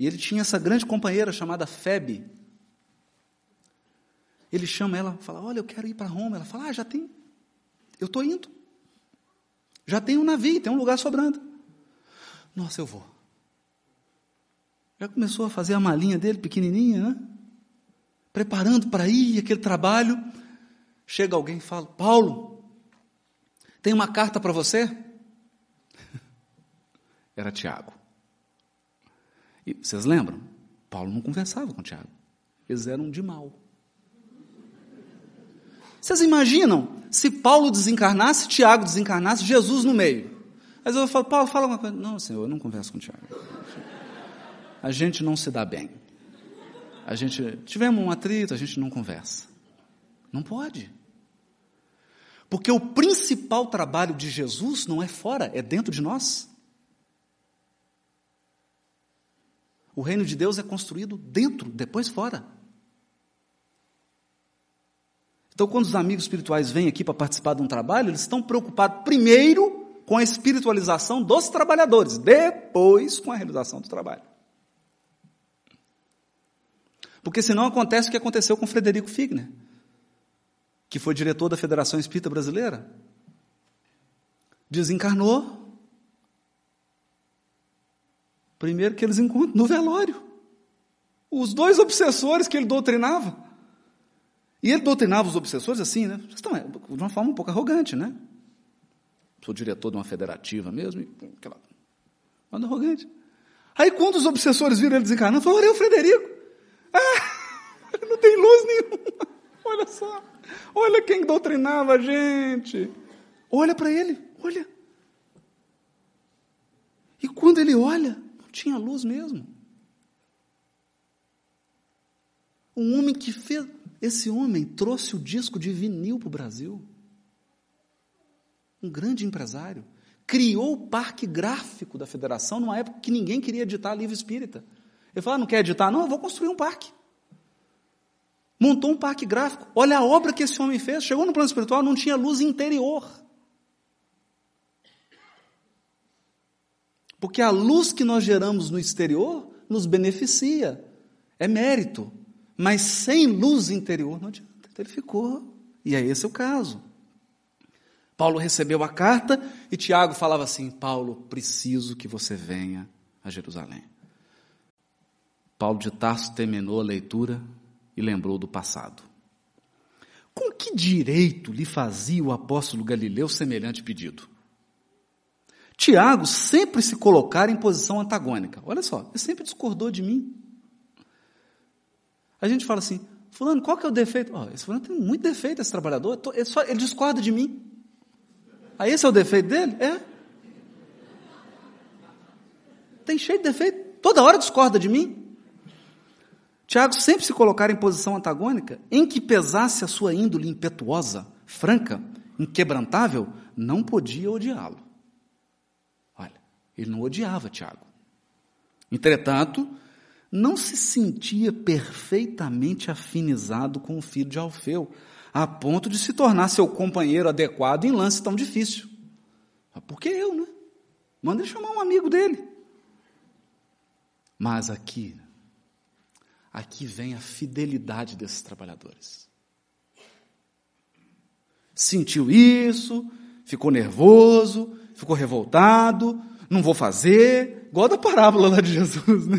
E ele tinha essa grande companheira chamada Febe. Ele chama ela, fala: Olha, eu quero ir para Roma. Ela fala: Ah, já tem. Eu estou indo. Já tem um navio, tem um lugar sobrando. Nossa, eu vou. Já começou a fazer a malinha dele, pequenininha, né? Preparando para ir, aquele trabalho. Chega alguém e fala: Paulo, tem uma carta para você? Era Tiago. E vocês lembram? Paulo não conversava com Tiago. Eles eram de mal. Vocês imaginam se Paulo desencarnasse, Tiago desencarnasse, Jesus no meio? Mas eu falo, Paulo, fala uma coisa. Não, senhor, eu não converso com Tiago a gente não se dá bem. A gente tivemos um atrito, a gente não conversa. Não pode. Porque o principal trabalho de Jesus não é fora, é dentro de nós. O reino de Deus é construído dentro, depois fora. Então, quando os amigos espirituais vêm aqui para participar de um trabalho, eles estão preocupados primeiro com a espiritualização dos trabalhadores, depois com a realização do trabalho. Porque senão acontece o que aconteceu com Frederico Figner, que foi diretor da Federação Espírita Brasileira. Desencarnou. Primeiro que eles encontram no velório. Os dois obsessores que ele doutrinava. E ele doutrinava os obsessores assim, né? De uma forma um pouco arrogante, né? Sou diretor de uma federativa mesmo, e aquela. Manda arrogante. Aí quando os obsessores viram ele desencarnando, falaram, olha o Frederico. Ah, não tem luz nenhuma. Olha só. Olha quem doutrinava a gente. Olha para ele, olha. E quando ele olha, não tinha luz mesmo. Um homem que fez. Esse homem trouxe o disco de vinil para o Brasil. Um grande empresário. Criou o parque gráfico da federação numa época que ninguém queria editar livro espírita. Ele falou: ah, não quer editar? Não, eu vou construir um parque. Montou um parque gráfico. Olha a obra que esse homem fez. Chegou no plano espiritual, não tinha luz interior. Porque a luz que nós geramos no exterior nos beneficia. É mérito. Mas sem luz interior não adianta. Então ele ficou. E é esse o caso. Paulo recebeu a carta e Tiago falava assim: Paulo, preciso que você venha a Jerusalém. Paulo de Tarso terminou a leitura e lembrou do passado. Com que direito lhe fazia o apóstolo Galileu semelhante pedido? Tiago sempre se colocara em posição antagônica. Olha só, ele sempre discordou de mim. A gente fala assim, fulano, qual que é o defeito? Oh, esse fulano tem muito defeito, esse trabalhador, ele, só, ele discorda de mim. Aí esse é o defeito dele? É. Tem cheio de defeito, toda hora discorda de mim. Tiago sempre se colocara em posição antagônica, em que pesasse a sua índole impetuosa, franca, inquebrantável, não podia odiá-lo. Ele não odiava Tiago. Entretanto, não se sentia perfeitamente afinizado com o filho de Alfeu, a ponto de se tornar seu companheiro adequado em lance tão difícil. Por que eu, né? Manda ele chamar um amigo dele. Mas aqui, Aqui vem a fidelidade desses trabalhadores. Sentiu isso, ficou nervoso, ficou revoltado, não vou fazer, igual da parábola lá de Jesus, né?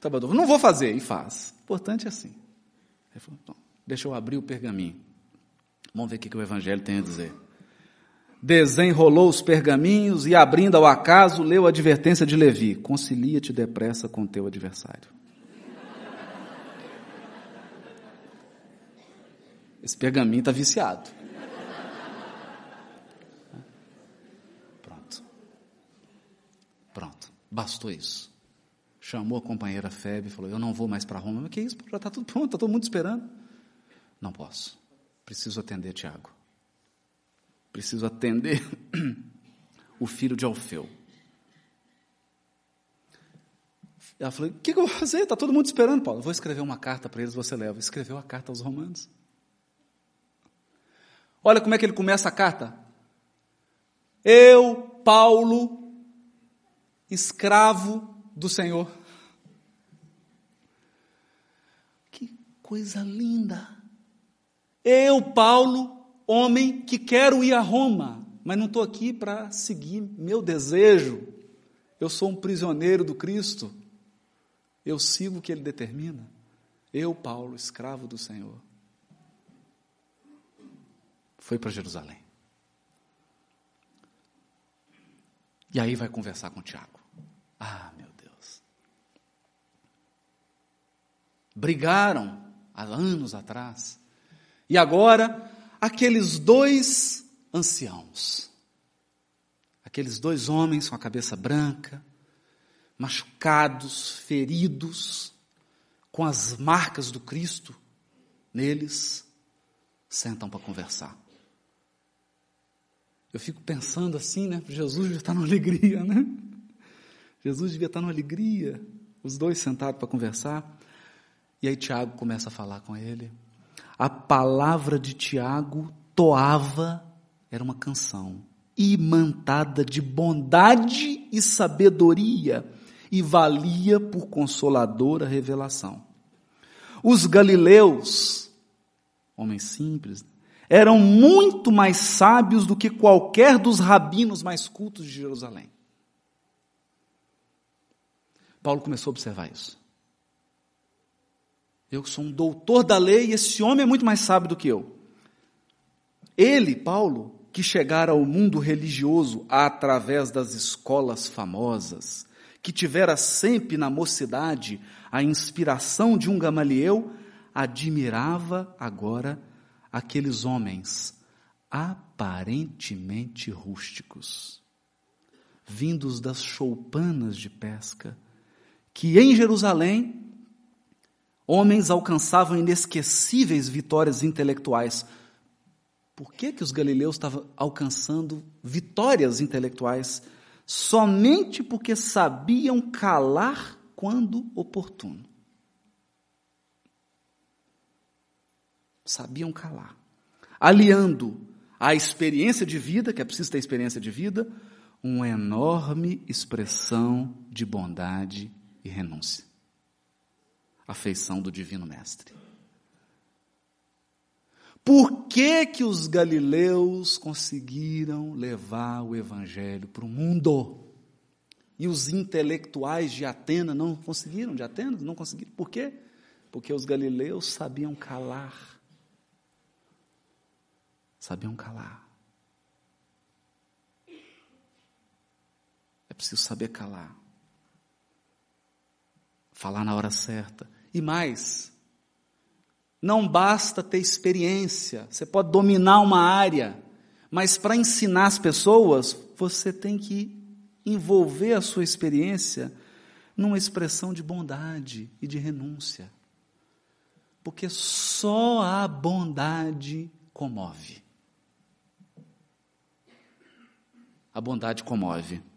Tá Tabador, não vou fazer, e faz. O importante é assim. Ele falou, deixa eu abrir o pergaminho. Vamos ver o que o Evangelho tem a dizer. Desenrolou os pergaminhos e, abrindo ao acaso, leu a advertência de Levi: Concilia-te depressa com teu adversário. Esse pergaminho está viciado. Bastou isso. Chamou a companheira Febe e falou: Eu não vou mais para Roma. Mas que isso? Já está tudo pronto, está todo mundo esperando. Não posso. Preciso atender Tiago. Preciso atender o filho de Alfeu. Ela falou: O que, que eu vou fazer? Está todo mundo esperando, Paulo. Eu vou escrever uma carta para eles, você leva. Escreveu a carta aos Romanos. Olha como é que ele começa a carta. Eu, Paulo, escravo do Senhor. Que coisa linda. Eu, Paulo, homem que quero ir a Roma, mas não estou aqui para seguir meu desejo. Eu sou um prisioneiro do Cristo. Eu sigo o que ele determina. Eu, Paulo, escravo do Senhor. Foi para Jerusalém. E aí vai conversar com Tiago. Ah, meu Deus. Brigaram há anos atrás. E agora, aqueles dois anciãos, aqueles dois homens com a cabeça branca, machucados, feridos, com as marcas do Cristo neles, sentam para conversar. Eu fico pensando assim, né? Jesus devia estar numa alegria, né? Jesus devia estar numa alegria. Os dois sentados para conversar. E aí Tiago começa a falar com ele. A palavra de Tiago toava, era uma canção, imantada de bondade e sabedoria e valia por consoladora revelação. Os galileus, homens simples, eram muito mais sábios do que qualquer dos rabinos mais cultos de Jerusalém. Paulo começou a observar isso. Eu sou um doutor da lei e esse homem é muito mais sábio do que eu. Ele, Paulo, que chegara ao mundo religioso através das escolas famosas, que tivera sempre na mocidade a inspiração de um Gamaliel, admirava agora aqueles homens aparentemente rústicos, vindos das choupanas de pesca, que em Jerusalém homens alcançavam inesquecíveis vitórias intelectuais. Por que, que os galileus estavam alcançando vitórias intelectuais? somente porque sabiam calar quando oportuno. Sabiam calar. Aliando a experiência de vida, que é preciso ter experiência de vida, uma enorme expressão de bondade e renúncia. A feição do Divino Mestre. Por que, que os galileus conseguiram levar o evangelho para o mundo? E os intelectuais de Atenas não conseguiram, de Atenas não conseguiram. Por quê? Porque os galileus sabiam calar. Sabiam calar. É preciso saber calar. Falar na hora certa. E mais, não basta ter experiência, você pode dominar uma área, mas para ensinar as pessoas, você tem que envolver a sua experiência numa expressão de bondade e de renúncia. Porque só a bondade comove. A bondade comove.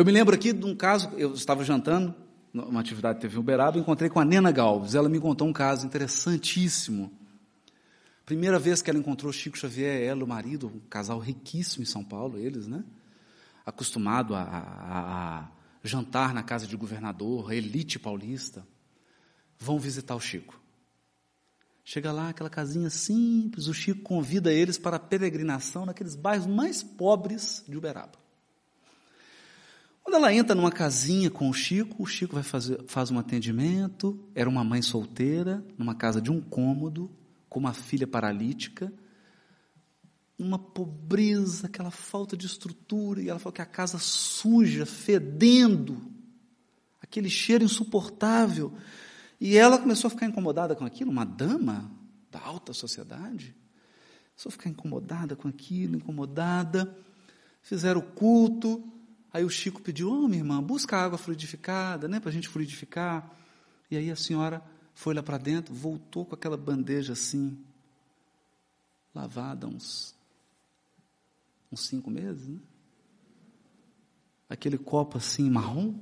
Eu me lembro aqui de um caso, eu estava jantando, uma atividade teve em Uberaba, encontrei com a Nena Galves. Ela me contou um caso interessantíssimo. Primeira vez que ela encontrou Chico Xavier, ela, o marido, um casal riquíssimo em São Paulo, eles, né? Acostumado a, a, a jantar na casa de governador, elite paulista, vão visitar o Chico. Chega lá, aquela casinha simples, o Chico convida eles para a peregrinação naqueles bairros mais pobres de Uberaba. Quando ela entra numa casinha com o Chico, o Chico vai fazer faz um atendimento. Era uma mãe solteira, numa casa de um cômodo, com uma filha paralítica. Uma pobreza, aquela falta de estrutura. E ela falou que a casa suja, fedendo, aquele cheiro insuportável. E ela começou a ficar incomodada com aquilo, uma dama da alta sociedade. Começou a ficar incomodada com aquilo, incomodada. Fizeram o culto. Aí o Chico pediu, ô oh, minha irmã, busca água fluidificada, né, para a gente fluidificar. E aí a senhora foi lá para dentro, voltou com aquela bandeja assim, lavada uns, uns cinco meses, né? Aquele copo assim marrom,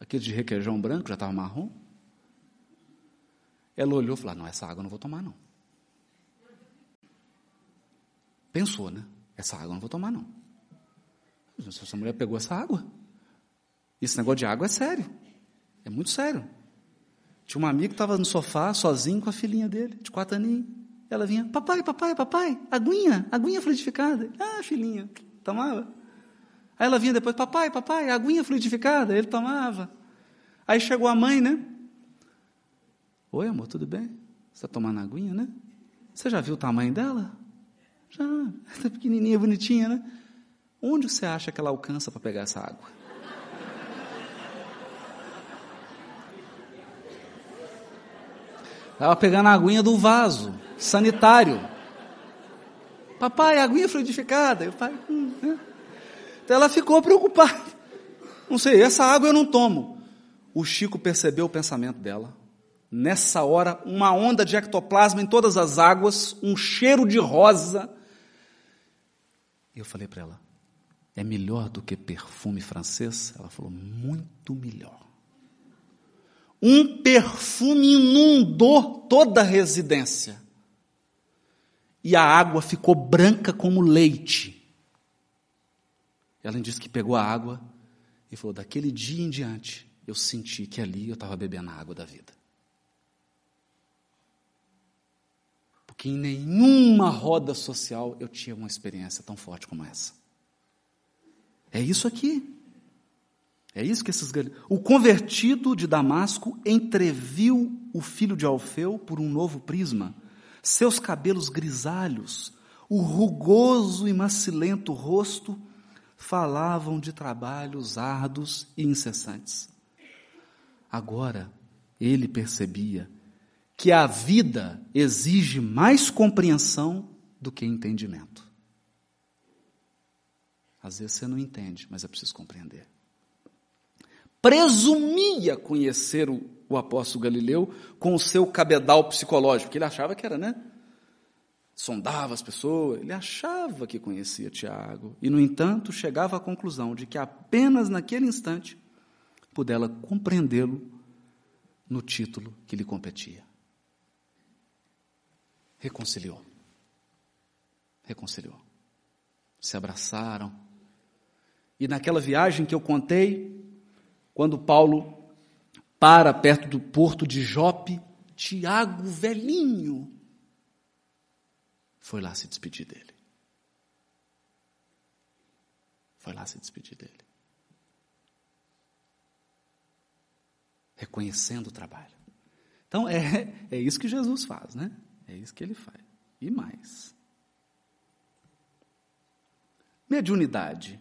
aquele de requeijão branco já estava marrom. Ela olhou e falou: ah, Não, essa água eu não vou tomar, não. Pensou, né? Essa água eu não vou tomar, não. Essa mulher pegou essa água. Esse negócio de água é sério. É muito sério. Tinha uma amiga que estava no sofá, sozinho, com a filhinha dele, de quatro aninhos. Ela vinha, papai, papai, papai, aguinha, aguinha fluidificada. Ah, filhinha, tomava. Aí ela vinha depois, papai, papai, aguinha fluidificada. Ele tomava. Aí chegou a mãe, né? Oi, amor, tudo bem? Você está tomando aguinha, né? Você já viu o tamanho dela? Já, está pequenininha, bonitinha, né? Onde você acha que ela alcança para pegar essa água? Estava pegando a aguinha do vaso, sanitário. Papai, aguinha fluidificada. Eu pai, hum, né? Então ela ficou preocupada. Não sei, essa água eu não tomo. O Chico percebeu o pensamento dela. Nessa hora, uma onda de ectoplasma em todas as águas, um cheiro de rosa. E eu falei para ela: é melhor do que perfume francês? Ela falou: muito melhor. Um perfume inundou toda a residência. E a água ficou branca como leite. Ela disse que pegou a água e falou: daquele dia em diante, eu senti que ali eu estava bebendo a água da vida. Porque em nenhuma roda social eu tinha uma experiência tão forte como essa. É isso aqui. É isso que esses O convertido de Damasco entreviu o filho de Alfeu por um novo prisma. Seus cabelos grisalhos, o rugoso e macilento rosto falavam de trabalhos árduos e incessantes. Agora ele percebia que a vida exige mais compreensão do que entendimento. Às vezes você não entende, mas é preciso compreender. Presumia conhecer o, o apóstolo Galileu com o seu cabedal psicológico, porque ele achava que era, né? Sondava as pessoas, ele achava que conhecia Tiago, e, no entanto, chegava à conclusão de que apenas naquele instante pudera compreendê-lo no título que lhe competia. Reconciliou. Reconciliou. Se abraçaram. E naquela viagem que eu contei, quando Paulo para perto do porto de Jope, Tiago, velhinho, foi lá se despedir dele. Foi lá se despedir dele. reconhecendo o trabalho. Então é, é isso que Jesus faz, né? É isso que ele faz. E mais. Mediunidade.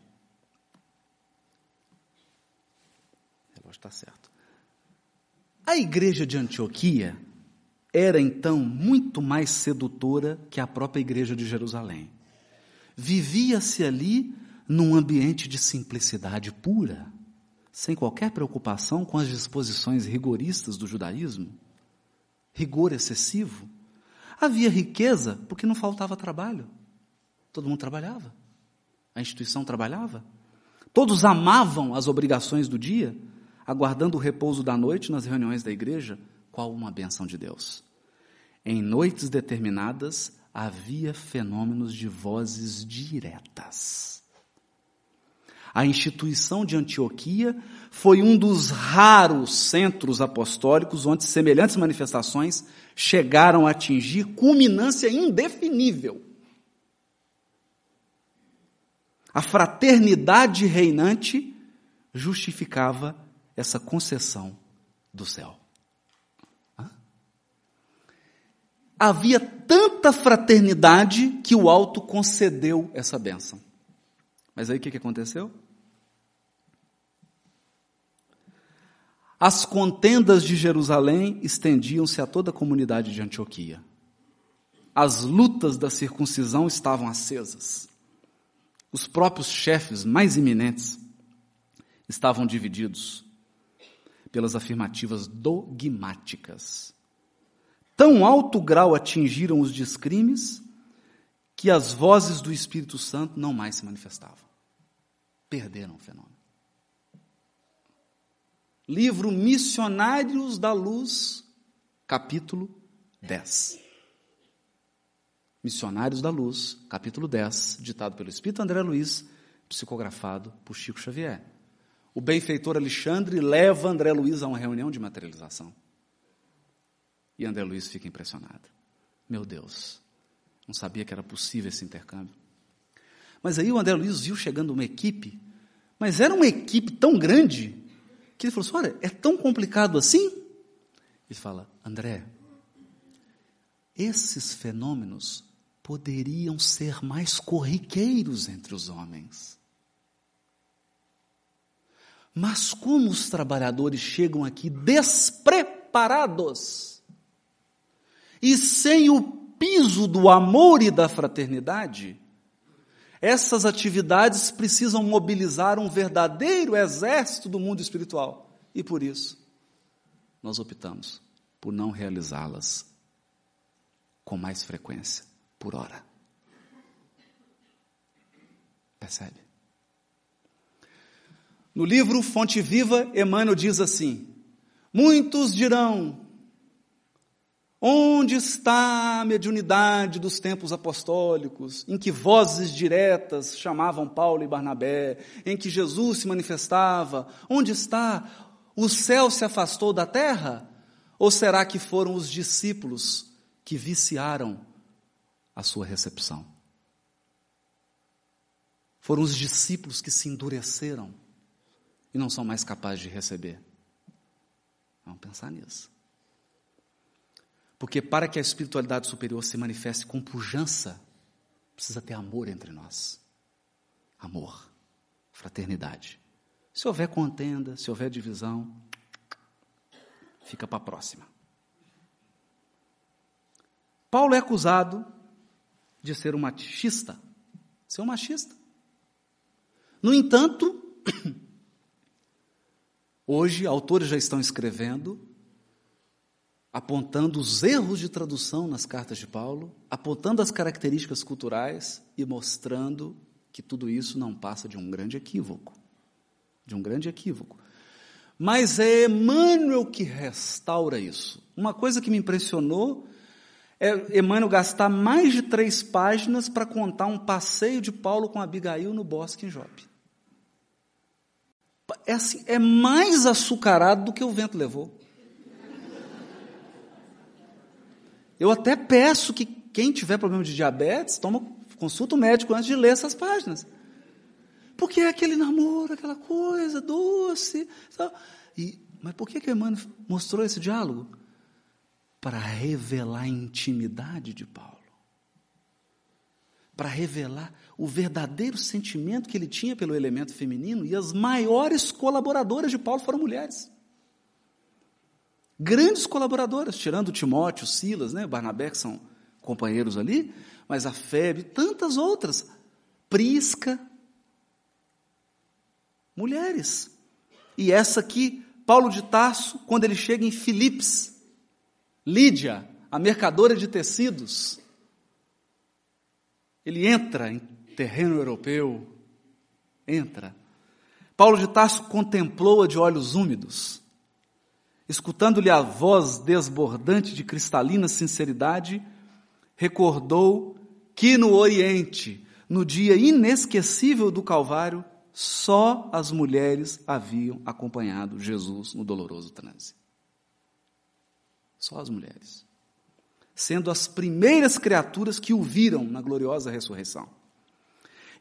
O relógio está certo. A igreja de Antioquia era então muito mais sedutora que a própria igreja de Jerusalém. Vivia-se ali num ambiente de simplicidade pura sem qualquer preocupação com as disposições rigoristas do judaísmo, rigor excessivo. Havia riqueza porque não faltava trabalho. Todo mundo trabalhava. A instituição trabalhava. Todos amavam as obrigações do dia, aguardando o repouso da noite nas reuniões da igreja. Qual uma benção de Deus! Em noites determinadas havia fenômenos de vozes diretas. A instituição de Antioquia foi um dos raros centros apostólicos onde semelhantes manifestações chegaram a atingir culminância indefinível. A fraternidade reinante justificava essa concessão do céu. Havia tanta fraternidade que o alto concedeu essa bênção. Mas aí o que, que aconteceu? As contendas de Jerusalém estendiam-se a toda a comunidade de Antioquia. As lutas da circuncisão estavam acesas. Os próprios chefes mais iminentes estavam divididos pelas afirmativas dogmáticas. Tão alto grau atingiram os descrimes que as vozes do Espírito Santo não mais se manifestavam. Perderam o fenômeno. Livro Missionários da Luz, capítulo 10. Missionários da Luz, capítulo 10, ditado pelo Espírito André Luiz, psicografado por Chico Xavier. O benfeitor Alexandre leva André Luiz a uma reunião de materialização. E André Luiz fica impressionado. Meu Deus, não sabia que era possível esse intercâmbio. Mas aí o André Luiz viu chegando uma equipe, mas era uma equipe tão grande que ele falou assim: olha, é tão complicado assim? Ele fala: André, esses fenômenos poderiam ser mais corriqueiros entre os homens. Mas como os trabalhadores chegam aqui despreparados e sem o piso do amor e da fraternidade, essas atividades precisam mobilizar um verdadeiro exército do mundo espiritual. E por isso, nós optamos por não realizá-las com mais frequência, por hora. Percebe? No livro Fonte Viva, Emmanuel diz assim: Muitos dirão, Onde está a mediunidade dos tempos apostólicos, em que vozes diretas chamavam Paulo e Barnabé, em que Jesus se manifestava? Onde está? O céu se afastou da terra? Ou será que foram os discípulos que viciaram a sua recepção? Foram os discípulos que se endureceram e não são mais capazes de receber? Vamos pensar nisso. Porque para que a espiritualidade superior se manifeste com pujança, precisa ter amor entre nós. Amor, fraternidade. Se houver contenda, se houver divisão, fica para a próxima. Paulo é acusado de ser um machista, ser um machista. No entanto, hoje autores já estão escrevendo apontando os erros de tradução nas cartas de Paulo, apontando as características culturais e mostrando que tudo isso não passa de um grande equívoco. De um grande equívoco. Mas é Emmanuel que restaura isso. Uma coisa que me impressionou é Emmanuel gastar mais de três páginas para contar um passeio de Paulo com Abigail no bosque em Jope. É, assim, é mais açucarado do que o vento levou. Eu até peço que quem tiver problema de diabetes, toma, consulta o médico antes de ler essas páginas. Porque é aquele namoro, aquela coisa doce. E, mas por que, que Emmanuel mostrou esse diálogo? Para revelar a intimidade de Paulo. Para revelar o verdadeiro sentimento que ele tinha pelo elemento feminino, e as maiores colaboradoras de Paulo foram mulheres grandes colaboradoras, tirando Timóteo, Silas, né, Barnabé, que são companheiros ali, mas a Febe, tantas outras, Prisca, mulheres. E essa aqui, Paulo de Tarso, quando ele chega em Filipos, Lídia, a mercadora de tecidos, ele entra em terreno europeu, entra. Paulo de Tarso contemplou-a de olhos úmidos escutando-lhe a voz desbordante de cristalina sinceridade, recordou que no Oriente, no dia inesquecível do Calvário, só as mulheres haviam acompanhado Jesus no doloroso transe. Só as mulheres. Sendo as primeiras criaturas que o viram na gloriosa ressurreição.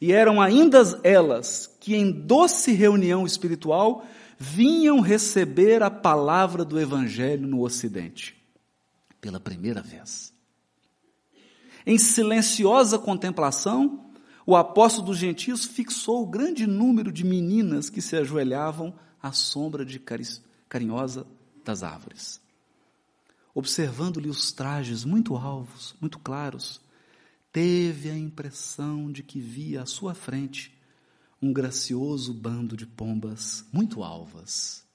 E eram ainda elas que, em doce reunião espiritual, vinham receber a palavra do Evangelho no Ocidente, pela primeira vez. Em silenciosa contemplação, o apóstolo dos gentios fixou o grande número de meninas que se ajoelhavam à sombra de carinhosa das árvores. Observando-lhe os trajes muito alvos, muito claros, teve a impressão de que via à sua frente um gracioso bando de pombas muito alvas,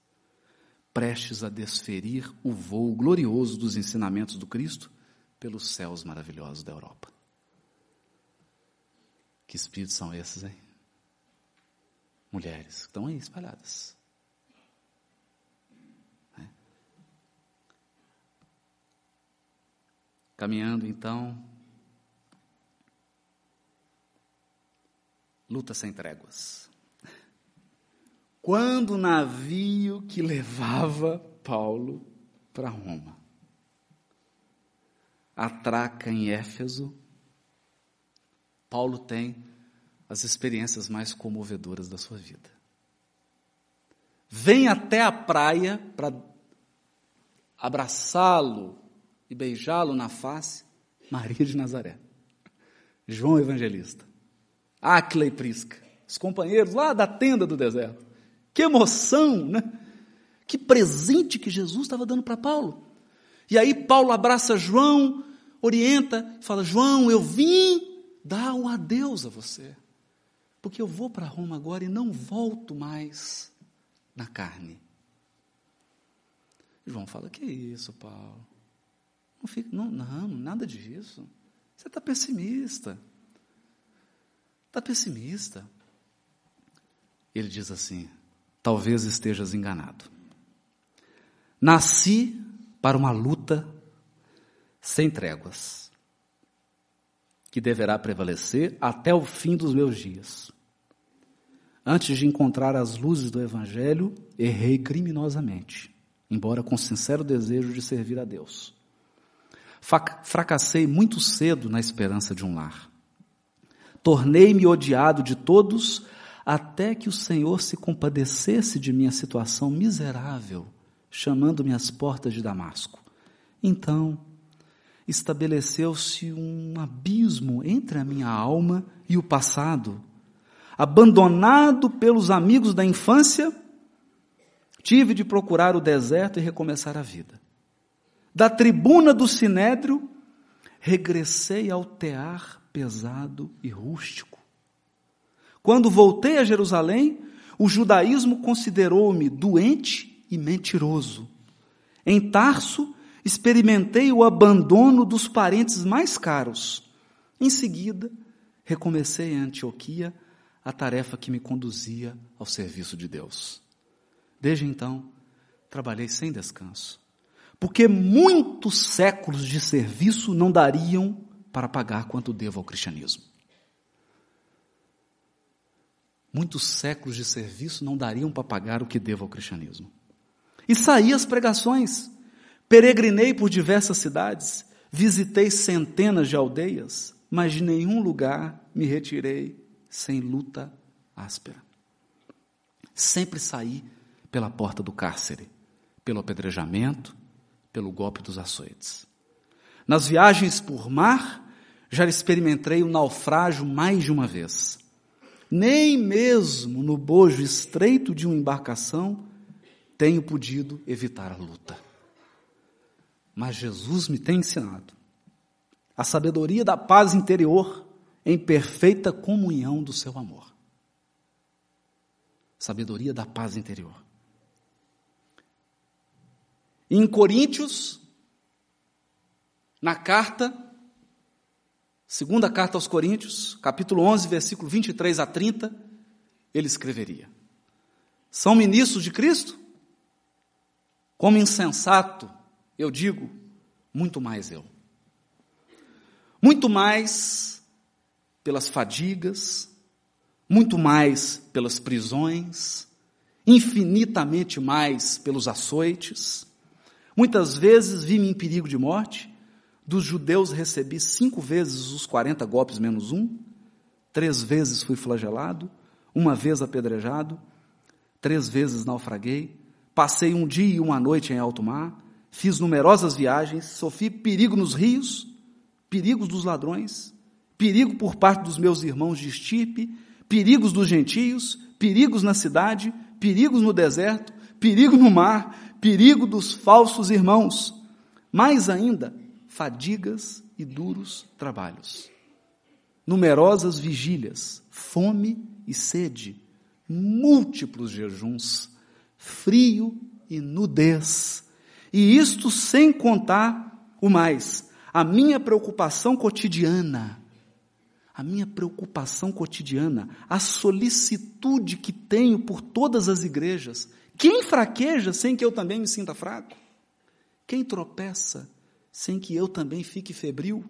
prestes a desferir o voo glorioso dos ensinamentos do Cristo pelos céus maravilhosos da Europa. Que espíritos são esses, hein? Mulheres que estão aí espalhadas. É. Caminhando então, luta sem tréguas. Quando o navio que levava Paulo para Roma atraca em Éfeso, Paulo tem as experiências mais comovedoras da sua vida. Vem até a praia para abraçá-lo e beijá-lo na face, Maria de Nazaré, João Evangelista, Áquila e Prisca, os companheiros lá da tenda do deserto. Que emoção, né? Que presente que Jesus estava dando para Paulo. E aí Paulo abraça João, orienta, fala: João, eu vim dar um adeus a você, porque eu vou para Roma agora e não volto mais na carne. João fala: Que isso, Paulo? Não, fica, não, não nada disso. Você está pessimista. Está pessimista. Ele diz assim: Talvez estejas enganado. Nasci para uma luta sem tréguas, que deverá prevalecer até o fim dos meus dias. Antes de encontrar as luzes do Evangelho, errei criminosamente, embora com sincero desejo de servir a Deus. Fracassei muito cedo na esperança de um lar. Tornei-me odiado de todos, até que o Senhor se compadecesse de minha situação miserável, chamando-me às portas de Damasco. Então, estabeleceu-se um abismo entre a minha alma e o passado. Abandonado pelos amigos da infância, tive de procurar o deserto e recomeçar a vida. Da tribuna do sinédrio, regressei ao tear pesado e rústico. Quando voltei a Jerusalém, o judaísmo considerou-me doente e mentiroso. Em Tarso, experimentei o abandono dos parentes mais caros. Em seguida, recomecei em Antioquia a tarefa que me conduzia ao serviço de Deus. Desde então, trabalhei sem descanso, porque muitos séculos de serviço não dariam para pagar quanto devo ao cristianismo. Muitos séculos de serviço não dariam para pagar o que devo ao cristianismo. E saí às pregações, Peregrinei por diversas cidades, visitei centenas de aldeias, mas de nenhum lugar me retirei sem luta áspera. Sempre saí pela porta do cárcere, pelo apedrejamento, pelo golpe dos açoites. Nas viagens por mar, já experimentei o naufrágio mais de uma vez. Nem mesmo no bojo estreito de uma embarcação tenho podido evitar a luta mas Jesus me tem ensinado a sabedoria da paz interior em perfeita comunhão do seu amor. Sabedoria da paz interior. Em Coríntios, na carta, segunda carta aos Coríntios, capítulo 11, versículo 23 a 30, ele escreveria: São ministros de Cristo? Como insensato eu digo, muito mais eu. Muito mais pelas fadigas, muito mais pelas prisões, infinitamente mais pelos açoites. Muitas vezes vi-me em perigo de morte. Dos judeus recebi cinco vezes os 40 golpes menos um. Três vezes fui flagelado. Uma vez apedrejado. Três vezes naufraguei. Passei um dia e uma noite em alto mar Fiz numerosas viagens, sofri perigo nos rios, perigos dos ladrões, perigo por parte dos meus irmãos de estirpe, perigos dos gentios, perigos na cidade, perigos no deserto, perigo no mar, perigo dos falsos irmãos, mais ainda, fadigas e duros trabalhos, numerosas vigílias, fome e sede, múltiplos jejuns, frio e nudez, e isto sem contar o mais, a minha preocupação cotidiana, a minha preocupação cotidiana, a solicitude que tenho por todas as igrejas. Quem fraqueja sem que eu também me sinta fraco? Quem tropeça sem que eu também fique febril?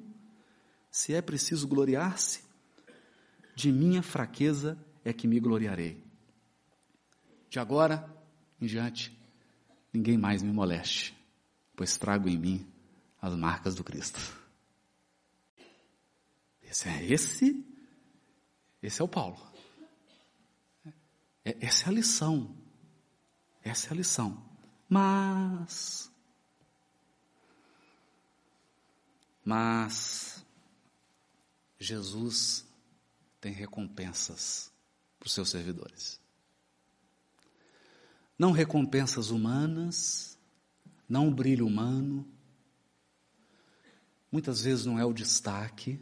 Se é preciso gloriar-se, de minha fraqueza é que me gloriarei. De agora em diante, ninguém mais me moleste, pois trago em mim as marcas do Cristo. Esse é esse, esse é o Paulo. É, essa é a lição. Essa é a lição. Mas, mas, Jesus tem recompensas para os seus servidores. Não recompensas humanas, não brilho humano, muitas vezes não é o destaque,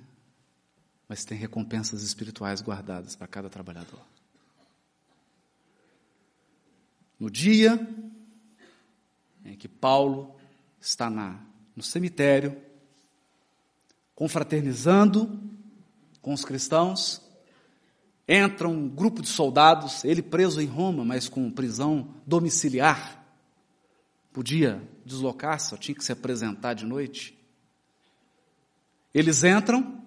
mas tem recompensas espirituais guardadas para cada trabalhador. No dia em que Paulo está na, no cemitério, confraternizando com os cristãos, entra um grupo de soldados, ele preso em Roma, mas com prisão domiciliar, podia deslocar-se, só tinha que se apresentar de noite. Eles entram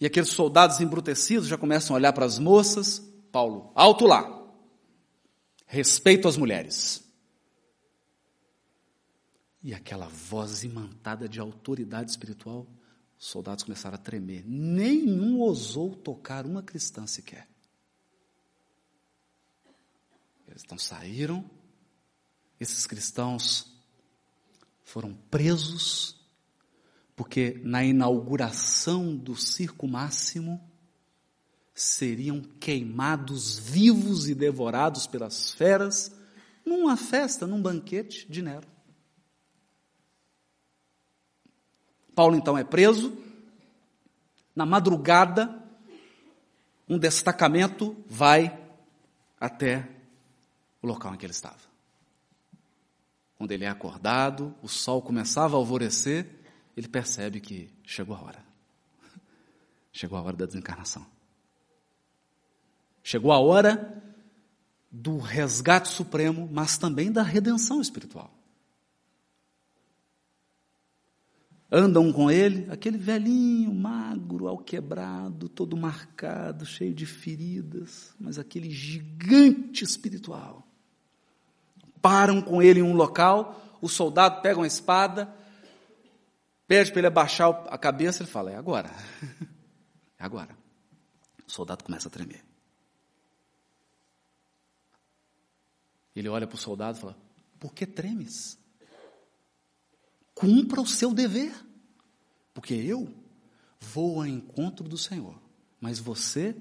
e aqueles soldados embrutecidos já começam a olhar para as moças. Paulo, alto lá. Respeito às mulheres. E aquela voz imantada de autoridade espiritual, os soldados começaram a tremer. Nenhum ousou tocar uma cristã sequer. Eles então saíram, esses cristãos foram presos porque na inauguração do circo máximo seriam queimados vivos e devorados pelas feras numa festa, num banquete de Nero. Paulo então é preso. Na madrugada, um destacamento vai até o local em que ele estava. Quando ele é acordado, o sol começava a alvorecer, ele percebe que chegou a hora. Chegou a hora da desencarnação. Chegou a hora do resgate supremo, mas também da redenção espiritual. Andam com ele, aquele velhinho, magro, alquebrado, todo marcado, cheio de feridas, mas aquele gigante espiritual. Param com ele em um local, o soldado pega uma espada, pede para ele abaixar a cabeça, ele fala: É agora. É agora. O soldado começa a tremer. Ele olha para o soldado e fala: Por que tremes? Cumpra o seu dever, porque eu vou ao encontro do Senhor, mas você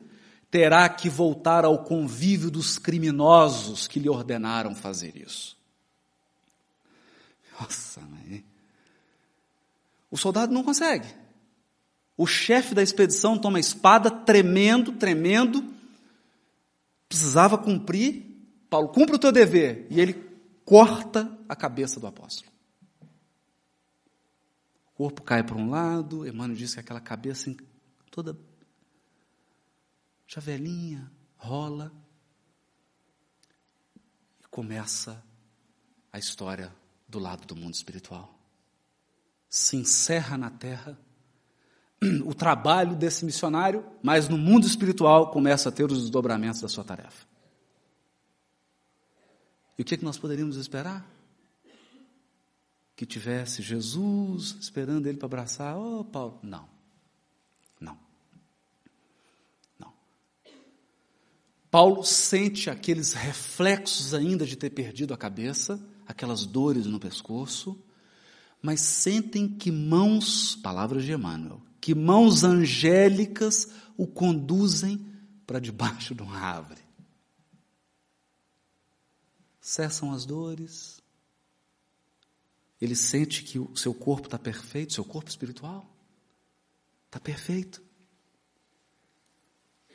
terá que voltar ao convívio dos criminosos que lhe ordenaram fazer isso. Nossa, mãe. O soldado não consegue. O chefe da expedição toma a espada, tremendo, tremendo. Precisava cumprir. Paulo, cumpre o teu dever. E ele corta a cabeça do apóstolo. Corpo cai para um lado. Emmanuel diz que aquela cabeça toda já rola. E começa a história do lado do mundo espiritual se encerra na terra, o trabalho desse missionário, mas no mundo espiritual começa a ter os desdobramentos da sua tarefa. E o que, é que nós poderíamos esperar? Que tivesse Jesus esperando ele para abraçar, oh Paulo. Não. Não. Não. Paulo sente aqueles reflexos ainda de ter perdido a cabeça, aquelas dores no pescoço, mas sentem que mãos, palavras de Emmanuel, que mãos angélicas o conduzem para debaixo de uma árvore. cessam as dores, ele sente que o seu corpo está perfeito, seu corpo espiritual está perfeito.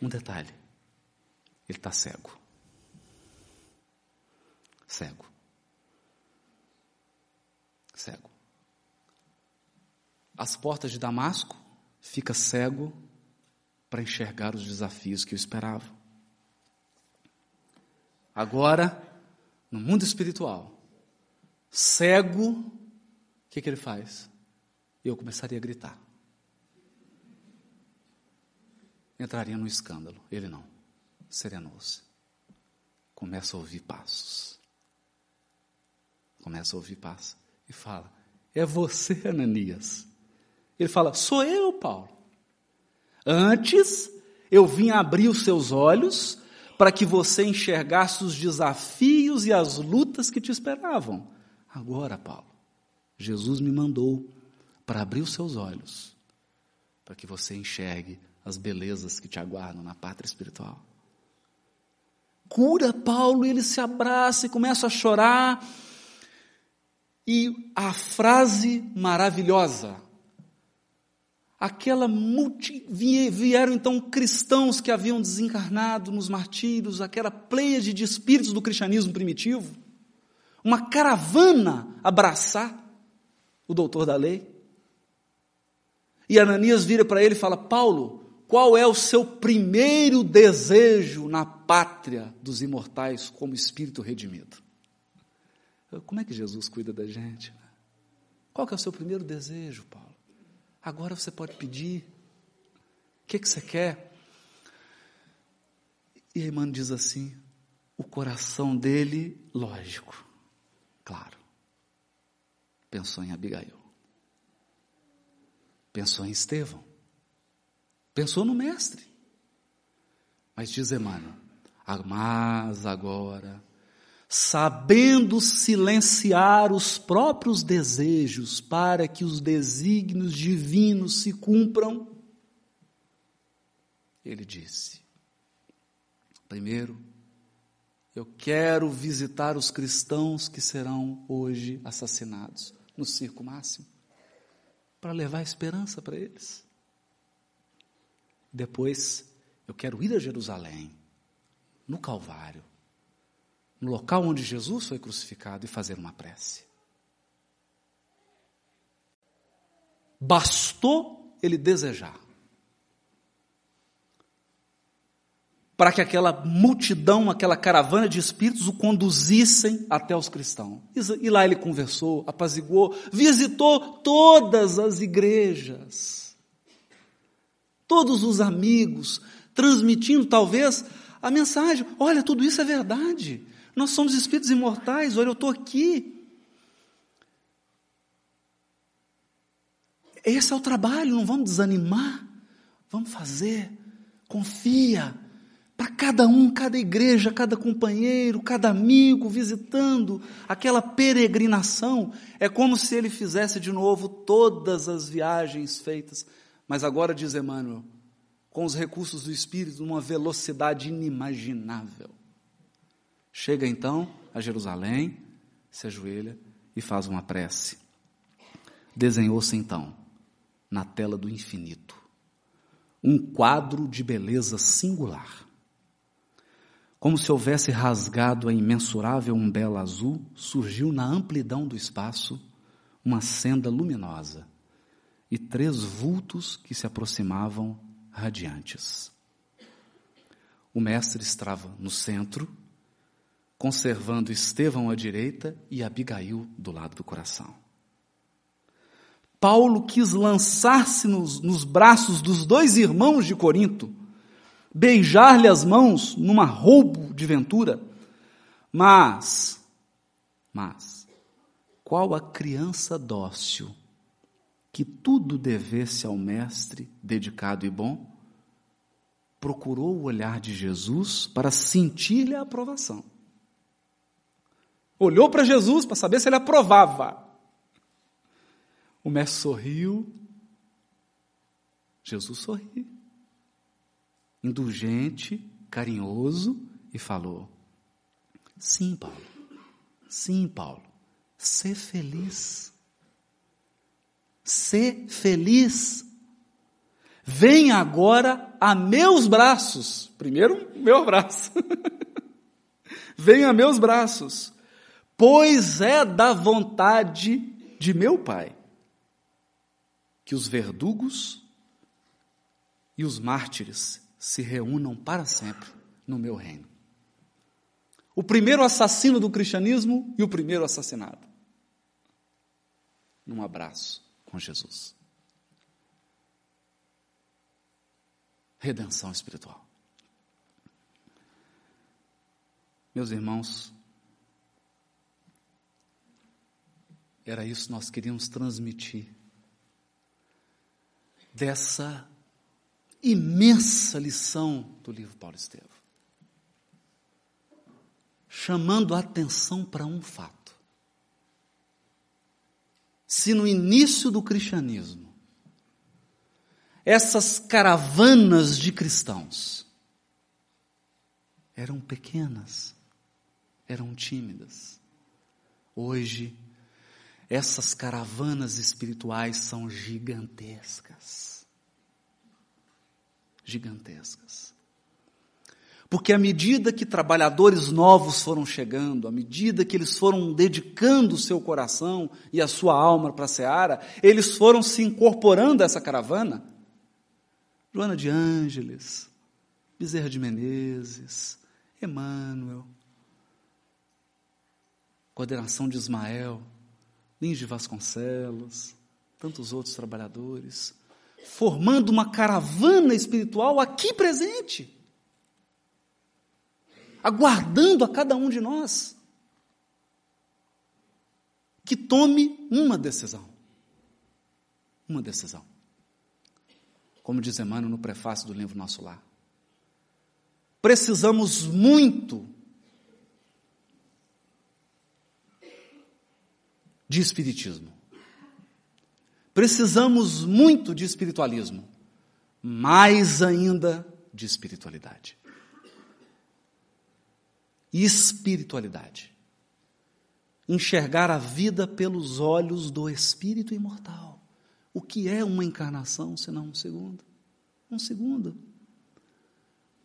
Um detalhe: ele está cego. Cego. Cego. As portas de Damasco, fica cego para enxergar os desafios que o esperavam. Agora, no mundo espiritual, cego, que, que ele faz? Eu começaria a gritar. Entraria no escândalo. Ele não. Serenou-se. Começa a ouvir passos. Começa a ouvir passos. E fala: É você, Ananias. Ele fala: Sou eu, Paulo. Antes eu vim abrir os seus olhos para que você enxergasse os desafios e as lutas que te esperavam. Agora, Paulo, Jesus me mandou para abrir os seus olhos, para que você enxergue as belezas que te aguardam na pátria espiritual. Cura Paulo, ele se abraça e começa a chorar. E a frase maravilhosa, aquela multi, vieram então cristãos que haviam desencarnado nos martírios, aquela pleia de espíritos do cristianismo primitivo, uma caravana abraçar o doutor da lei. E Ananias vira para ele e fala: Paulo, qual é o seu primeiro desejo na pátria dos imortais como espírito redimido? Como é que Jesus cuida da gente? Qual é o seu primeiro desejo, Paulo? Agora você pode pedir. O que, que você quer? E a irmã diz assim: o coração dele, lógico, claro, pensou em Abigail, pensou em Estevão, pensou no Mestre. Mas diz Emmanuel: mas agora sabendo silenciar os próprios desejos para que os desígnios divinos se cumpram, ele disse: primeiro, eu quero visitar os cristãos que serão hoje assassinados no circo máximo, para levar esperança para eles. Depois, eu quero ir a Jerusalém, no Calvário, no local onde Jesus foi crucificado e fazer uma prece. Bastou ele desejar. Para que aquela multidão, aquela caravana de espíritos o conduzissem até os cristãos. E lá ele conversou, apaziguou, visitou todas as igrejas, todos os amigos, transmitindo talvez a mensagem: olha, tudo isso é verdade. Nós somos espíritos imortais, olha, eu estou aqui. Esse é o trabalho, não vamos desanimar. Vamos fazer. Confia. Para cada um, cada igreja, cada companheiro, cada amigo visitando, aquela peregrinação, é como se ele fizesse de novo todas as viagens feitas. Mas agora, diz Emmanuel, com os recursos do Espírito, numa velocidade inimaginável. Chega então a Jerusalém, se ajoelha e faz uma prece. Desenhou-se então, na tela do infinito, um quadro de beleza singular. Como se houvesse rasgado a imensurável umbela azul, surgiu na amplidão do espaço uma senda luminosa e três vultos que se aproximavam radiantes. O mestre estava no centro, conservando Estevão à direita e Abigail do lado do coração. Paulo quis lançar-se nos, nos, braços dos dois irmãos de Corinto, beijar-lhe as mãos numa roubo de ventura, mas, mas, qual a criança dócil que tudo devesse ao mestre dedicado e bom, procurou o olhar de Jesus para sentir-lhe a aprovação. Olhou para Jesus para saber se ele aprovava. O mestre sorriu. Jesus sorriu. Indulgente, carinhoso, e falou: Sim, Paulo, Sim, Paulo, ser feliz. Ser feliz. Venha agora a meus braços. Primeiro, meu abraço. Venha a meus braços, pois é da vontade de meu Pai que os verdugos e os mártires se reúnam para sempre no meu reino. O primeiro assassino do cristianismo e o primeiro assassinado. Num abraço com Jesus. Redenção espiritual. Meus irmãos, era isso que nós queríamos transmitir dessa imensa lição do livro Paulo Estevam, chamando a atenção para um fato. Se no início do cristianismo, essas caravanas de cristãos eram pequenas, eram tímidas. Hoje, essas caravanas espirituais são gigantescas. Gigantescas. Porque à medida que trabalhadores novos foram chegando, à medida que eles foram dedicando o seu coração e a sua alma para a seara, eles foram se incorporando a essa caravana. Joana de Ângeles, Bezerra de Menezes, Emmanuel, coordenação de Ismael, Lins de Vasconcelos, tantos outros trabalhadores, formando uma caravana espiritual aqui presente, aguardando a cada um de nós que tome uma decisão. Uma decisão. Como diz Emmanuel no prefácio do livro Nosso Lar. Precisamos muito de espiritismo. Precisamos muito de espiritualismo, mais ainda de espiritualidade. Espiritualidade. Enxergar a vida pelos olhos do espírito imortal. O que é uma encarnação senão um segundo? Um segundo.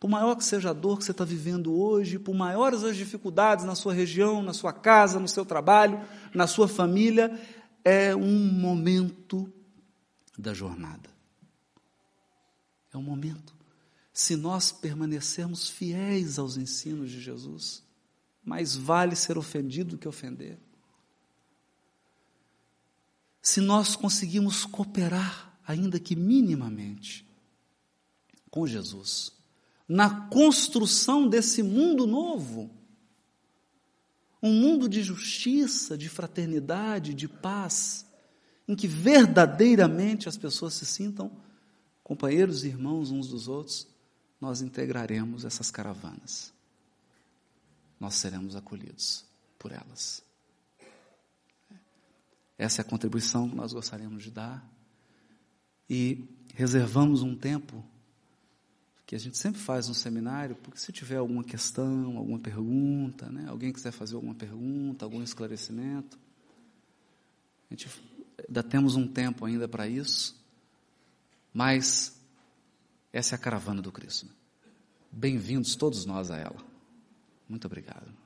Por maior que seja a dor que você está vivendo hoje, por maiores as dificuldades na sua região, na sua casa, no seu trabalho, na sua família, é um momento da jornada. É um momento. Se nós permanecermos fiéis aos ensinos de Jesus, mais vale ser ofendido do que ofender. Se nós conseguimos cooperar, ainda que minimamente, com Jesus, na construção desse mundo novo. Um mundo de justiça, de fraternidade, de paz, em que verdadeiramente as pessoas se sintam companheiros e irmãos uns dos outros, nós integraremos essas caravanas. Nós seremos acolhidos por elas. Essa é a contribuição que nós gostaríamos de dar. E reservamos um tempo que a gente sempre faz no seminário, porque se tiver alguma questão, alguma pergunta, né, alguém quiser fazer alguma pergunta, algum esclarecimento, a gente ainda temos um tempo ainda para isso, mas essa é a caravana do Cristo. Bem-vindos todos nós a ela. Muito obrigado.